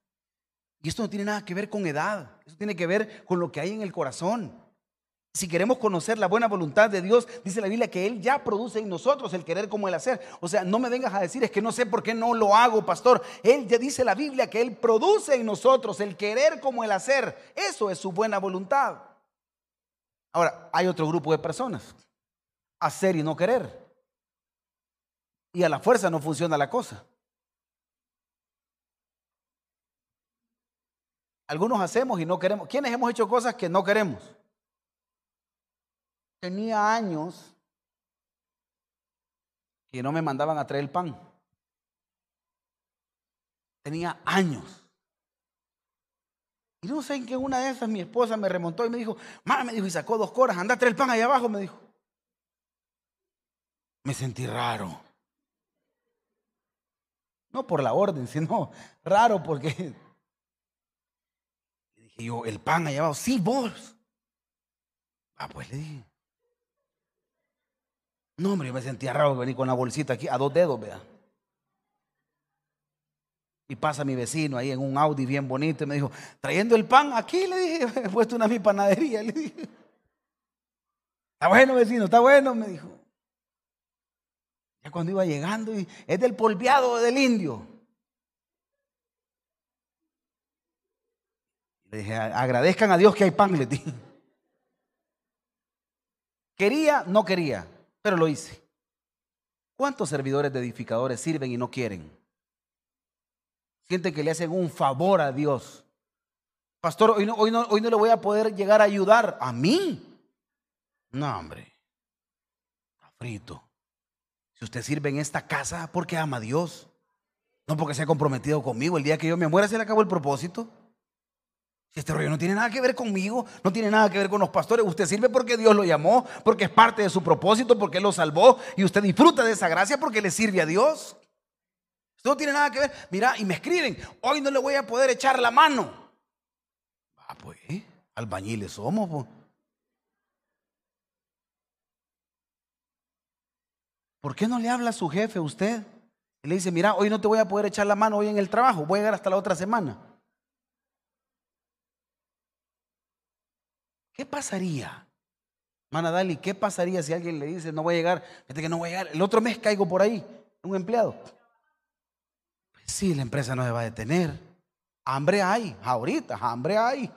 Y esto no tiene nada que ver con edad, esto tiene que ver con lo que hay en el corazón. Si queremos conocer la buena voluntad de Dios, dice la Biblia que Él ya produce en nosotros el querer como el hacer. O sea, no me vengas a decir, es que no sé por qué no lo hago, pastor. Él ya dice la Biblia que Él produce en nosotros el querer como el hacer. Eso es su buena voluntad. Ahora, hay otro grupo de personas. Hacer y no querer. Y a la fuerza no funciona la cosa. Algunos hacemos y no queremos. ¿Quiénes hemos hecho cosas que no queremos? Tenía años que no me mandaban a traer el pan. Tenía años. Y no sé en qué una de esas mi esposa me remontó y me dijo, mamá, me dijo, y sacó dos coras, anda a traer el pan allá abajo, me dijo. Me sentí raro. No por la orden, sino raro porque dije yo, el pan allá abajo, sí, vos. Ah, pues le dije. No, hombre, yo me sentía raro venir con la bolsita aquí a dos dedos, vea. Y pasa mi vecino ahí en un Audi bien bonito y me dijo, trayendo el pan aquí, le dije, [LAUGHS] he puesto una mi panadería, le dije. Está bueno, vecino, está bueno, me dijo. Ya cuando iba llegando, y es del polviado del indio. Le dije, agradezcan a Dios que hay pan. Quería, no quería pero lo hice. ¿Cuántos servidores de edificadores sirven y no quieren? Sienten que le hacen un favor a Dios. Pastor, hoy no, hoy no, hoy no le voy a poder llegar a ayudar. ¿A mí? No, hombre. Frito. Si usted sirve en esta casa, porque ama a Dios. No porque se ha comprometido conmigo. El día que yo me muera se le acabó el propósito. Este rollo no tiene nada que ver conmigo, no tiene nada que ver con los pastores. Usted sirve porque Dios lo llamó, porque es parte de su propósito, porque Él lo salvó y usted disfruta de esa gracia porque le sirve a Dios. Esto no tiene nada que ver. Mira, y me escriben, hoy no le voy a poder echar la mano. Ah, pues, albañiles somos. Pues. ¿Por qué no le habla a su jefe usted? Y le dice, mira, hoy no te voy a poder echar la mano hoy en el trabajo, voy a llegar hasta la otra semana. ¿Qué pasaría? Manadali, ¿qué pasaría si alguien le dice no voy a llegar? Fíjate que no voy a llegar. El otro mes caigo por ahí, un empleado. Pues sí, la empresa no se va a detener. Hambre hay, ahorita, hambre hay.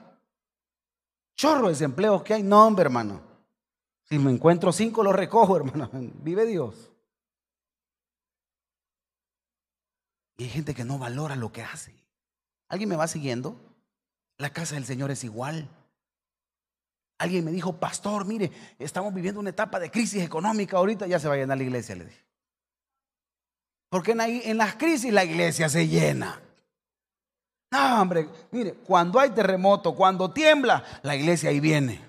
Chorro de desempleos que hay. No, hombre, hermano. Si me encuentro cinco, los recojo, [LAUGHS] hermano. Vive Dios. Y hay gente que no valora lo que hace. ¿Alguien me va siguiendo? La casa del Señor es igual. Alguien me dijo, pastor, mire, estamos viviendo una etapa de crisis económica ahorita, ya se va a llenar la iglesia, le dije. Porque en, las crisis la iglesia se llena. No, hombre, mire, cuando hay terremoto, cuando tiembla, la iglesia ahí viene.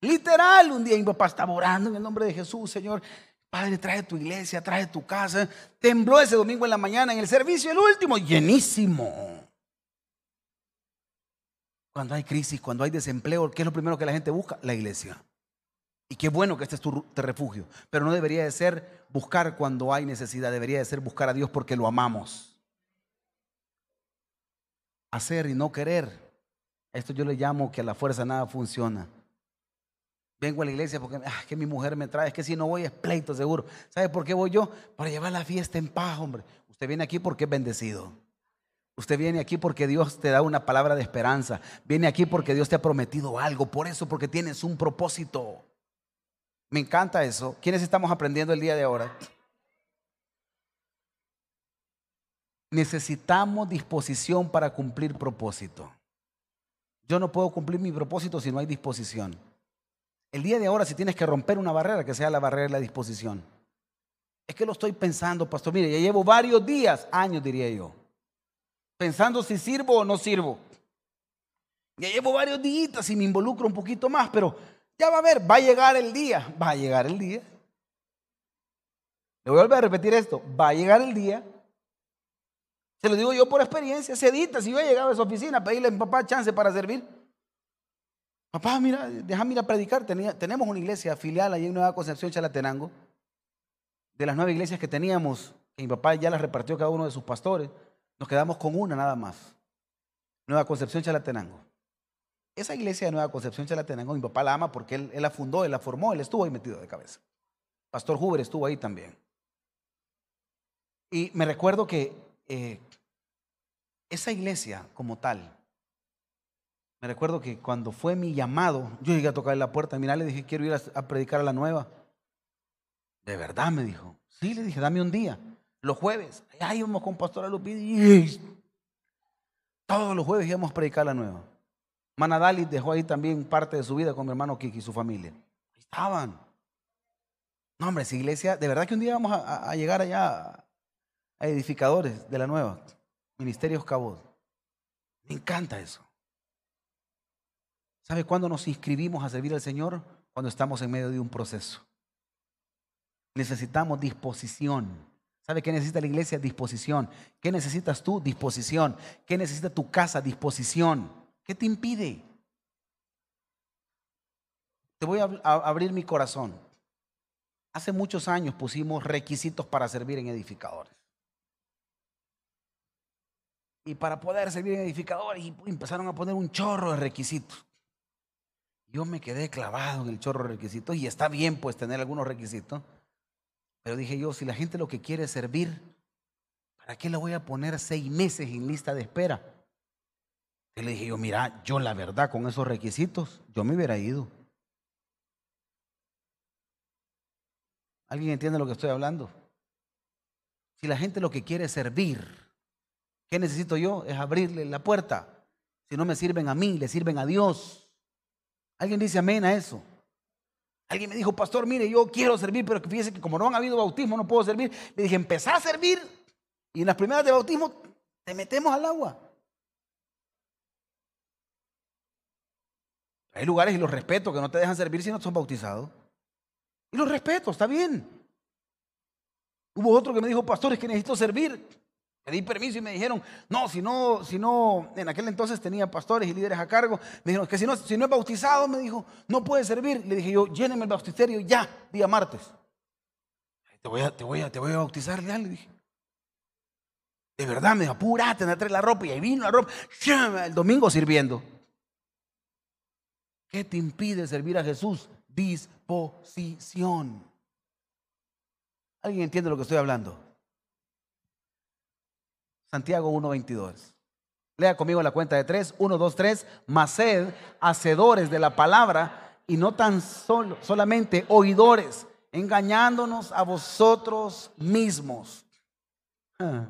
Literal, un día mi papá estaba orando en el nombre de Jesús, Señor. Padre, trae tu iglesia, trae tu casa. Tembló ese domingo en la mañana en el servicio, el último, llenísimo. Cuando hay crisis, cuando hay desempleo, ¿qué es lo primero que la gente busca? La iglesia. Y qué bueno que este es tu refugio. Pero no debería de ser buscar cuando hay necesidad, debería de ser buscar a Dios porque lo amamos. Hacer y no querer. Esto yo le llamo que a la fuerza nada funciona. Vengo a la iglesia porque ah, que mi mujer me trae, es que si no voy es pleito seguro. ¿Sabe por qué voy yo? Para llevar la fiesta en paz, hombre. Usted viene aquí porque es bendecido. Usted viene aquí porque Dios te da una palabra de esperanza. Viene aquí porque Dios te ha prometido algo. Por eso, porque tienes un propósito. Me encanta eso. ¿Quiénes estamos aprendiendo el día de ahora? Necesitamos disposición para cumplir propósito. Yo no puedo cumplir mi propósito si no hay disposición. El día de ahora, si tienes que romper una barrera, que sea la barrera de la disposición. Es que lo estoy pensando, pastor. Mire, ya llevo varios días, años diría yo pensando si sirvo o no sirvo. Ya llevo varios días y me involucro un poquito más, pero ya va a ver, va a llegar el día, va a llegar el día. Le voy a volver a repetir esto, va a llegar el día. Se lo digo yo por experiencia, se edita, si yo he llegado a esa oficina a pedirle a mi papá chance para servir. Papá, mira, déjame ir a predicar. tenemos una iglesia filial allí en Nueva Concepción, Chalatenango. De las nueve iglesias que teníamos, que mi papá ya las repartió cada uno de sus pastores. Nos quedamos con una nada más. Nueva Concepción Chalatenango. Esa iglesia de Nueva Concepción Chalatenango, mi papá la ama porque él, la fundó, él la formó, él estuvo ahí metido de cabeza. Pastor Huber estuvo ahí también. Y me recuerdo que eh, esa iglesia como tal, me recuerdo que cuando fue mi llamado, yo llegué a tocar la puerta, mira, le dije, quiero ir a, predicar a la nueva. De verdad, me dijo. Sí, le dije, dame un día. Los jueves, allá íbamos con Pastora Lupidi. Todos los jueves íbamos a predicar a la nueva. Manadali dejó ahí también parte de su vida con mi hermano Kiki y su familia. estaban. No, hombre, esa iglesia, de verdad que un día vamos a, llegar allá a edificadores de la nueva, Ministerios Cabot. Me encanta eso. ¿Sabe cuándo nos inscribimos a servir al Señor? Cuando estamos en medio de un proceso. Necesitamos disposición. ¿Sabe qué necesita la iglesia? Disposición. ¿Qué necesitas tú? Disposición. ¿Qué necesita tu casa? Disposición. ¿Qué te impide? Te voy a abrir mi corazón. Hace muchos años pusimos requisitos para servir en edificadores. Y para poder servir en edificadores empezaron a poner un chorro de requisitos. Yo me quedé clavado en el chorro de requisitos y está bien pues tener algunos requisitos. Pero dije yo, si la gente lo que quiere es servir, ¿para qué le voy a poner seis meses en lista de espera? Y le dije yo, mira, yo la verdad con esos requisitos, yo me hubiera ido. ¿Alguien entiende lo que estoy hablando? Si la gente lo que quiere es servir, ¿qué necesito yo? Es abrirle la puerta. Si no me sirven a mí, le sirven a Dios. ¿Alguien dice amén a eso? Alguien me dijo, pastor, mire, yo quiero servir, pero fíjese que como no han habido bautismo, no puedo servir. Le dije, empezá a servir y en las primeras de bautismo te metemos al agua. Hay lugares y los respeto que no te dejan servir si no son bautizados. Y los respeto, está bien. Hubo otro que me dijo, pastor, es que necesito servir. Pedí permiso y me dijeron, no, si no, si no, en aquel entonces tenía pastores y líderes a cargo. Me dijeron, que si no, si no es bautizado, me dijo, no puede servir. Le dije yo, lléneme el bautisterio ya, día martes. Te voy a, te voy a, te voy a bautizar, ya le dije. De verdad, me dijo, apúrate, anda a la ropa. Y ahí vino la ropa, el domingo sirviendo. ¿Qué te impide servir a Jesús? Disposición. ¿Alguien entiende lo que estoy hablando? Santiago 1.22. Lea conmigo la cuenta de tres. Uno, dos, tres. Maced, hacedores de la palabra y no tan solo, solamente oidores, engañándonos a vosotros mismos. Ah.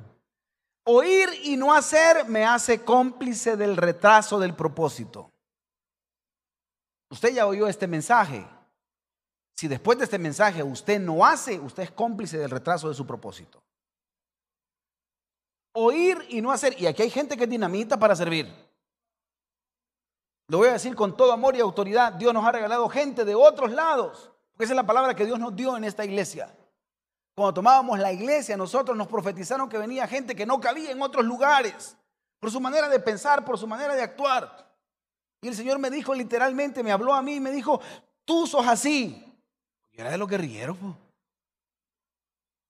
Oír y no hacer me hace cómplice del retraso del propósito. Usted ya oyó este mensaje. Si después de este mensaje usted no hace, usted es cómplice del retraso de su propósito. Oír y no hacer. Y aquí hay gente que es dinamita para servir. Lo voy a decir con todo amor y autoridad. Dios nos ha regalado gente de otros lados. Porque esa es la palabra que Dios nos dio en esta iglesia. Cuando tomábamos la iglesia, nosotros nos profetizaron que venía gente que no cabía en otros lugares. Por su manera de pensar, por su manera de actuar. Y el Señor me dijo literalmente, me habló a mí y me dijo, tú sos así. Y era de los guerrilleros.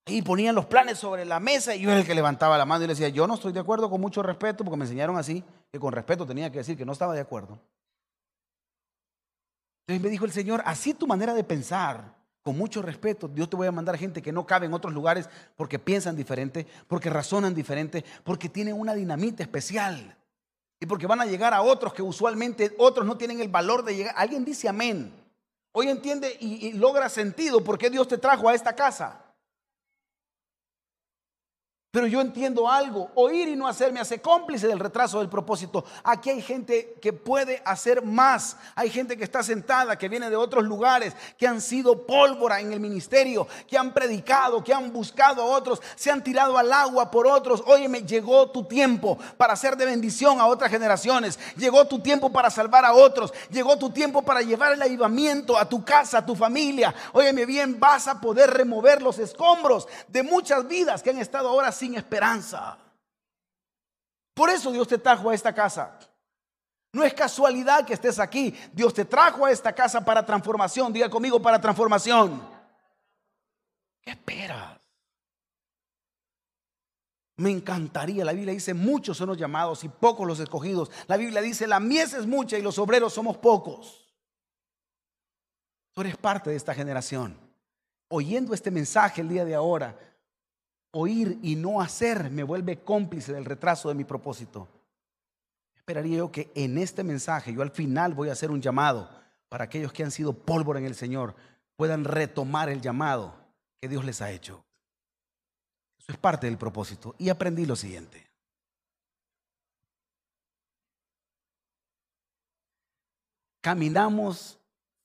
Y ponían los planes sobre la mesa y yo era el que levantaba la mano y le decía, yo no estoy de acuerdo con mucho respeto, porque me enseñaron así, que con respeto tenía que decir que no estaba de acuerdo. Entonces me dijo el Señor, así tu manera de pensar, con mucho respeto, Dios te voy a mandar gente que no cabe en otros lugares porque piensan diferente, porque razonan diferente, porque tienen una dinamita especial. Y porque van a llegar a otros que usualmente otros no tienen el valor de llegar. Alguien dice amén. Hoy entiende y, logra sentido por qué Dios te trajo a esta casa. Pero yo entiendo algo, oír y no hacer me hace cómplice del retraso del propósito. Aquí hay gente que puede hacer más. Hay gente que está sentada, que viene de otros lugares, que han sido pólvora en el ministerio, que han predicado, que han buscado a otros, se han tirado al agua por otros. Óyeme, llegó tu tiempo para ser de bendición a otras generaciones. Llegó tu tiempo para salvar a otros. Llegó tu tiempo para llevar el avivamiento a tu casa, a tu familia. Óyeme bien, vas a poder remover los escombros de muchas vidas que han estado ahora sin esperanza. Por eso Dios te trajo a esta casa. No es casualidad que estés aquí. Dios te trajo a esta casa para transformación. Diga conmigo para transformación. ¿Qué esperas? Me encantaría. La Biblia dice, muchos son los llamados y pocos los escogidos. La Biblia dice, la mies es mucha y los obreros somos pocos. Tú eres parte de esta generación. Oyendo este mensaje el día de ahora, oír y no hacer me vuelve cómplice del retraso de mi propósito. Esperaría yo que en este mensaje, yo al final voy a hacer un llamado para aquellos que han sido pólvora en el Señor, puedan retomar el llamado que Dios les ha hecho. Eso es parte del propósito. Y aprendí lo siguiente. Caminamos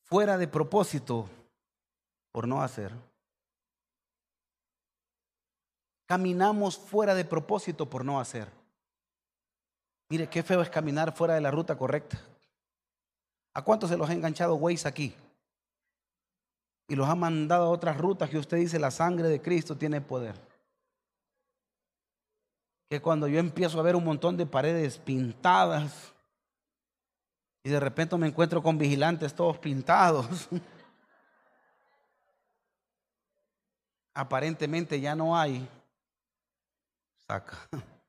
fuera de propósito por no hacer. Caminamos fuera de propósito por no hacer. Mire, qué feo es caminar fuera de la ruta correcta. ¿A cuántos se los ha enganchado Waze aquí? Y los ha mandado a otras rutas que usted dice la sangre de Cristo tiene poder. Que cuando yo empiezo a ver un montón de paredes pintadas y de repente me encuentro con vigilantes todos pintados. [LAUGHS] Aparentemente ya no hay. [LAUGHS]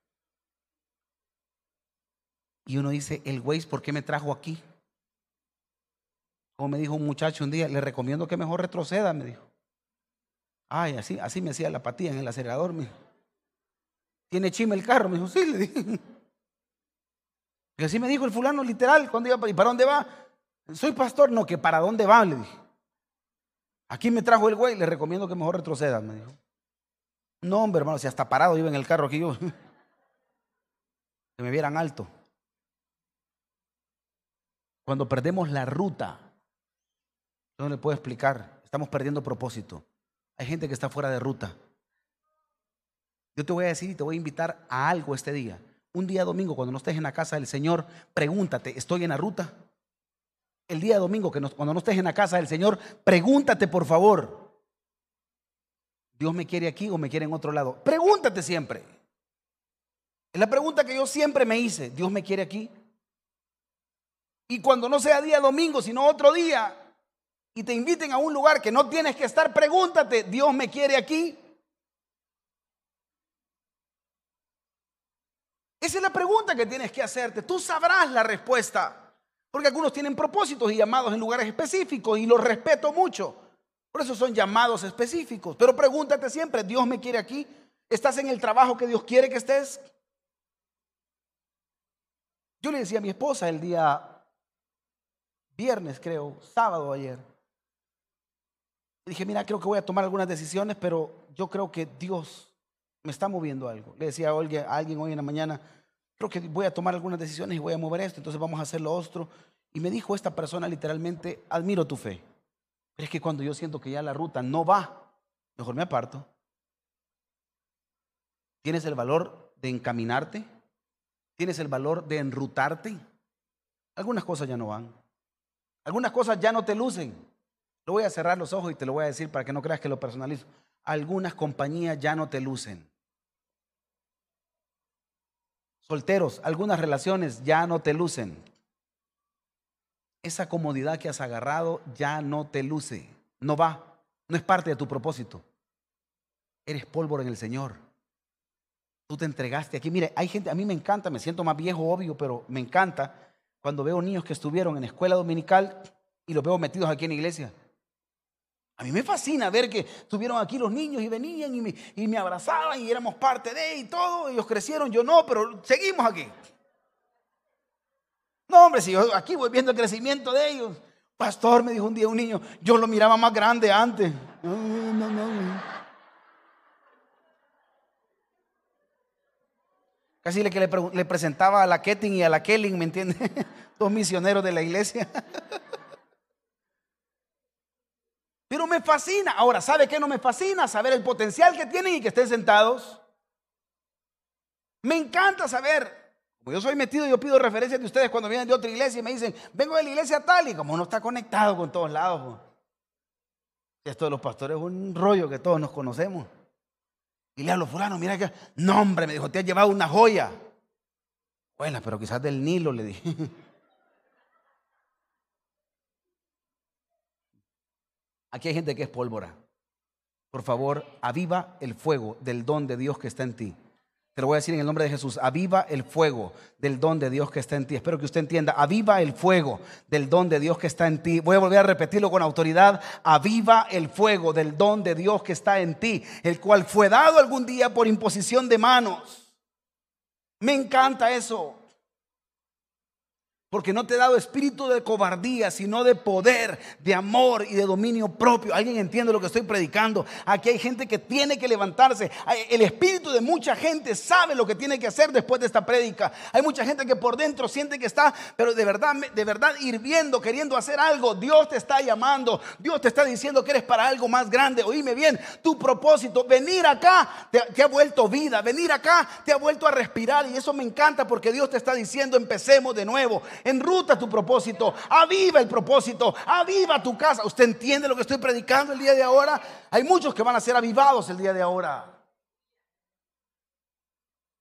Y uno dice, el Waze, ¿por qué me trajo aquí? Como me dijo un muchacho un día, le recomiendo que mejor retroceda, me dijo. Ay, así, así me hacía la apatía en el acelerador, me ¿Tiene chime el carro? Me dijo, sí, le dije. Y así me dijo el fulano literal, cuando iba, ¿y para dónde va? Soy pastor, no, que para dónde va, le dije. Aquí me trajo el güey, le recomiendo que mejor retroceda, me dijo. No, hombre, hermano, si hasta parado iba en el carro aquí yo. [LAUGHS] Que me vieran alto. Cuando perdemos la ruta, no le puedo explicar, estamos perdiendo propósito. Hay gente que está fuera de ruta. Yo te voy a decir y te voy a invitar a algo este día. Un día domingo, cuando no estés en la casa del Señor, pregúntate, ¿estoy en la ruta? El día domingo, que cuando no estés en la casa del Señor, pregúntate por favor, ¿Dios me quiere aquí o me quiere en otro lado? Pregúntate siempre. Es la pregunta que yo siempre me hice, ¿Dios me quiere aquí? Y cuando no sea día domingo, sino otro día, y te inviten a un lugar que no tienes que estar, pregúntate, ¿Dios me quiere aquí? Esa es la pregunta que tienes que hacerte. Tú sabrás la respuesta. Porque algunos tienen propósitos y llamados en lugares específicos y los respeto mucho. Por eso son llamados específicos. Pero pregúntate siempre, ¿Dios me quiere aquí? ¿Estás en el trabajo que Dios quiere que estés? Yo le decía a mi esposa el día viernes, creo, sábado ayer. Dije, mira, creo que voy a tomar algunas decisiones, pero yo creo que Dios me está moviendo algo. Le decía a alguien hoy en la mañana, creo que voy a tomar algunas decisiones y voy a mover esto, entonces vamos a hacer lo otro. Y me dijo esta persona literalmente, admiro tu fe. Pero es que cuando yo siento que ya la ruta no va, mejor me aparto. ¿Tienes el valor de encaminarte? ¿Tienes el valor de enrutarte? Algunas cosas ya no van. Algunas cosas ya no te lucen. Lo voy a cerrar los ojos y te lo voy a decir para que no creas que lo personalizo. Algunas compañías ya no te lucen. Solteros, algunas relaciones ya no te lucen. Esa comodidad que has agarrado ya no te luce. No va. No es parte de tu propósito. Eres pólvora en el Señor. Tú te entregaste aquí. Mire, hay gente, a mí me encanta, me siento más viejo, obvio, pero me encanta cuando veo niños que estuvieron en escuela dominical y los veo metidos aquí en la iglesia. A mí me fascina ver que estuvieron aquí los niños y venían y me, y me abrazaban y éramos parte de y todo. Ellos crecieron, yo no, pero seguimos aquí. No, hombre, si yo aquí voy viendo el crecimiento de ellos. Pastor, me dijo un día un niño, yo lo miraba más grande antes. No, no, no. Casi le, que le, presentaba a la Ketting y a la Kelly, ¿me entiende? [LAUGHS] Dos misioneros de la iglesia. [LAUGHS] Pero me fascina. Ahora, ¿sabe qué no me fascina? Saber el potencial que tienen y que estén sentados. Me encanta saber. Yo soy metido, yo pido referencias de ustedes cuando vienen de otra iglesia y me dicen, vengo de la iglesia tal y como no está conectado con todos lados. Esto de los pastores es un rollo que todos nos conocemos. Y le hablo, fulano, mira que, no hombre, me dijo, te has llevado una joya. Bueno, pero quizás del Nilo, le dije. [LAUGHS] Aquí hay gente que es pólvora. Por favor, aviva el fuego del don de Dios que está en ti. Te lo voy a decir en el nombre de Jesús. Aviva el fuego del don de Dios que está en ti. Espero que usted entienda. Aviva el fuego del don de Dios que está en ti. Voy a volver a repetirlo con autoridad. Aviva el fuego del don de Dios que está en ti, el cual fue dado algún día por imposición de manos. Me encanta eso. Porque no te he dado espíritu de cobardía, sino de poder, de amor y de dominio propio. ¿Alguien entiende lo que estoy predicando? Aquí hay gente que tiene que levantarse. El espíritu de mucha gente sabe lo que tiene que hacer después de esta prédica. Hay mucha gente que por dentro siente que está, pero de verdad, de verdad hirviendo, queriendo hacer algo. Dios te está llamando. Dios te está diciendo que eres para algo más grande. Oíme bien, tu propósito, venir acá te, te ha vuelto vida. Venir acá te ha vuelto a respirar. Y eso me encanta porque Dios te está diciendo, empecemos de nuevo enruta tu propósito, aviva el propósito, aviva tu casa. ¿Usted entiende lo que estoy predicando el día de ahora? Hay muchos que van a ser avivados el día de ahora.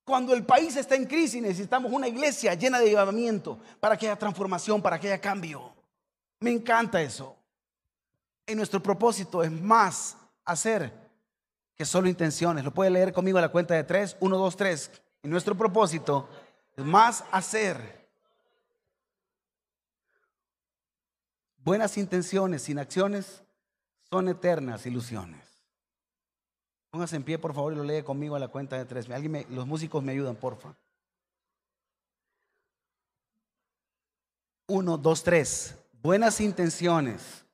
Cuando el país está en crisis necesitamos una iglesia llena de avivamiento para que haya transformación, para que haya cambio. Me encanta eso. En nuestro propósito es más hacer que solo intenciones. Lo puede leer conmigo a la cuenta de tres. Uno, dos, tres. En nuestro propósito es más hacer Buenas intenciones sin acciones son eternas ilusiones. Póngase en pie, por favor, y lo lee conmigo a la cuenta de tres. ¿Alguien los músicos me ayudan, porfa. Uno, dos, tres. Buenas intenciones.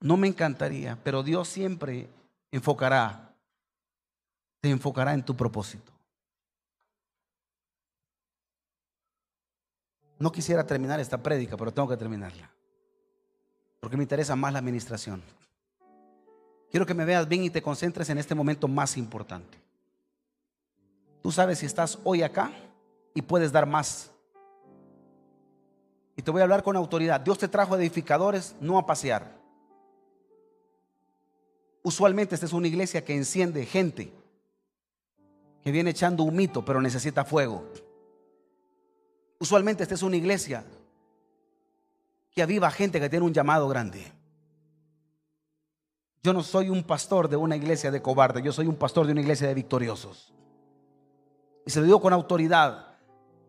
No me encantaría, pero Dios siempre enfocará, te enfocará en tu propósito. No quisiera terminar esta prédica, pero tengo que terminarla. Porque me interesa más la administración. Quiero que me veas bien y te concentres en este momento más importante. Tú sabes si estás hoy acá y puedes dar más. Y te voy a hablar con autoridad. Dios te trajo edificadores, no a pasear. Usualmente esta es una iglesia que enciende gente, que viene echando un mito, pero necesita fuego. Usualmente esta es una iglesia que aviva gente que tiene un llamado grande. Yo no soy un pastor de una iglesia de cobarde, yo soy un pastor de una iglesia de victoriosos. Y se lo digo con autoridad.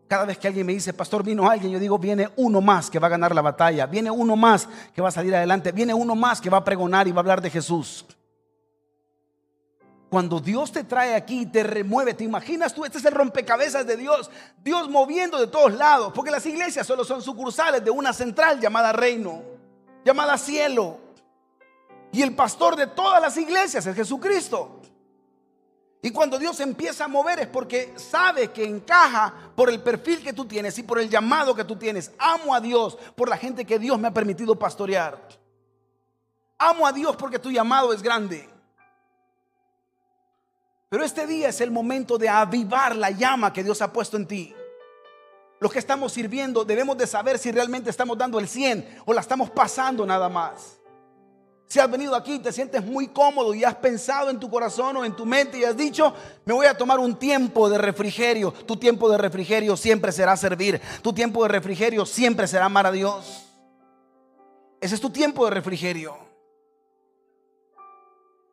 Cada vez que alguien me dice, pastor, vino alguien, yo digo, viene uno más que va a ganar la batalla, viene uno más que va a salir adelante, viene uno más que va a pregonar y va a hablar de Jesús. Cuando Dios te trae aquí y te remueve, te imaginas tú, este es el rompecabezas de Dios, Dios moviendo de todos lados, porque las iglesias solo son sucursales de una central llamada reino, llamada cielo. Y el pastor de todas las iglesias es Jesucristo. Y cuando Dios empieza a mover es porque sabe que encaja por el perfil que tú tienes y por el llamado que tú tienes. Amo a Dios por la gente que Dios me ha permitido pastorear. Amo a Dios porque tu llamado es grande. Pero este día es el momento de avivar la llama que Dios ha puesto en ti. Los que estamos sirviendo debemos de saber si realmente estamos dando el 100 o la estamos pasando nada más. Si has venido aquí y te sientes muy cómodo y has pensado en tu corazón o en tu mente y has dicho, me voy a tomar un tiempo de refrigerio. Tu tiempo de refrigerio siempre será servir. Tu tiempo de refrigerio siempre será amar a Dios. Ese es tu tiempo de refrigerio.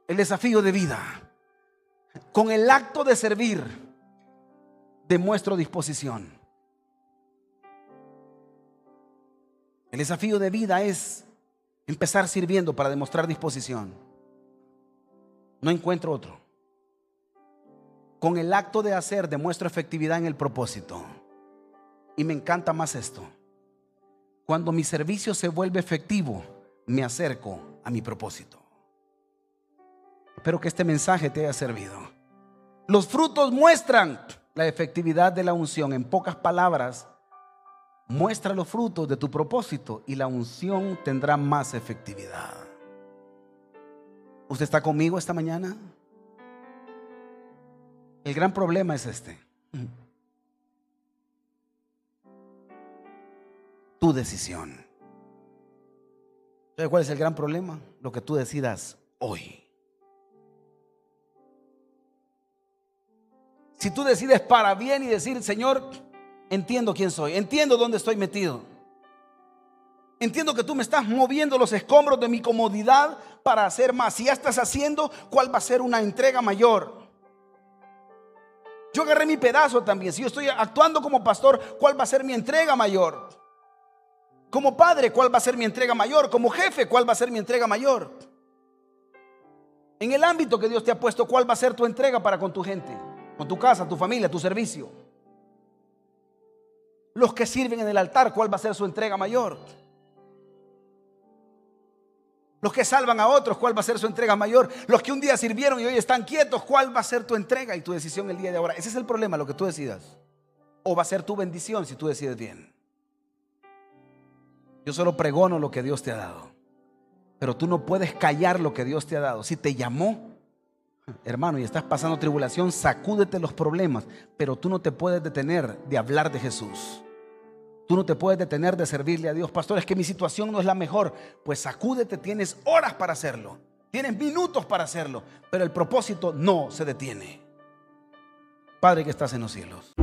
El desafío de vida. Con el acto de servir, demuestro disposición. El desafío de vida es empezar sirviendo para demostrar disposición. No encuentro otro. Con el acto de hacer demuestro efectividad en el propósito. Y me encanta más esto. Cuando mi servicio se vuelve efectivo, me acerco a mi propósito. Espero que este mensaje te haya servido. Los frutos muestran la efectividad de la unción. En pocas palabras, muestra los frutos de tu propósito y la unción tendrá más efectividad. ¿Usted está conmigo esta mañana? El gran problema es este. Tu decisión. ¿Sabe cuál es el gran problema? Lo que tú decidas hoy. Si tú decides para bien y decir, Señor, entiendo quién soy, entiendo dónde estoy metido. Entiendo que tú me estás moviendo los escombros de mi comodidad para hacer más. Si ya estás haciendo, ¿cuál va a ser una entrega mayor? Yo agarré mi pedazo también. Si yo estoy actuando como pastor, ¿cuál va a ser mi entrega mayor? Como padre, ¿cuál va a ser mi entrega mayor? Como jefe, ¿cuál va a ser mi entrega mayor? En el ámbito que Dios te ha puesto, ¿cuál va a ser tu entrega para con tu gente? Con tu casa, tu familia, tu servicio. Los que sirven en el altar, ¿cuál va a ser su entrega mayor? Los que salvan a otros, ¿cuál va a ser su entrega mayor? Los que un día sirvieron y hoy están quietos, ¿cuál va a ser tu entrega y tu decisión el día de ahora? Ese es el problema, lo que tú decidas. O va a ser tu bendición si tú decides bien. Yo solo pregono lo que Dios te ha dado. Pero tú no puedes callar lo que Dios te ha dado. Si te llamó, hermano, y estás pasando tribulación, sacúdete los problemas. Pero tú no te puedes detener de hablar de Jesús. Tú no te puedes detener de servirle a Dios. Pastor, es que mi situación no es la mejor. Pues sacúdete, tienes horas para hacerlo. Tienes minutos para hacerlo. Pero el propósito no se detiene. Padre que estás en los cielos.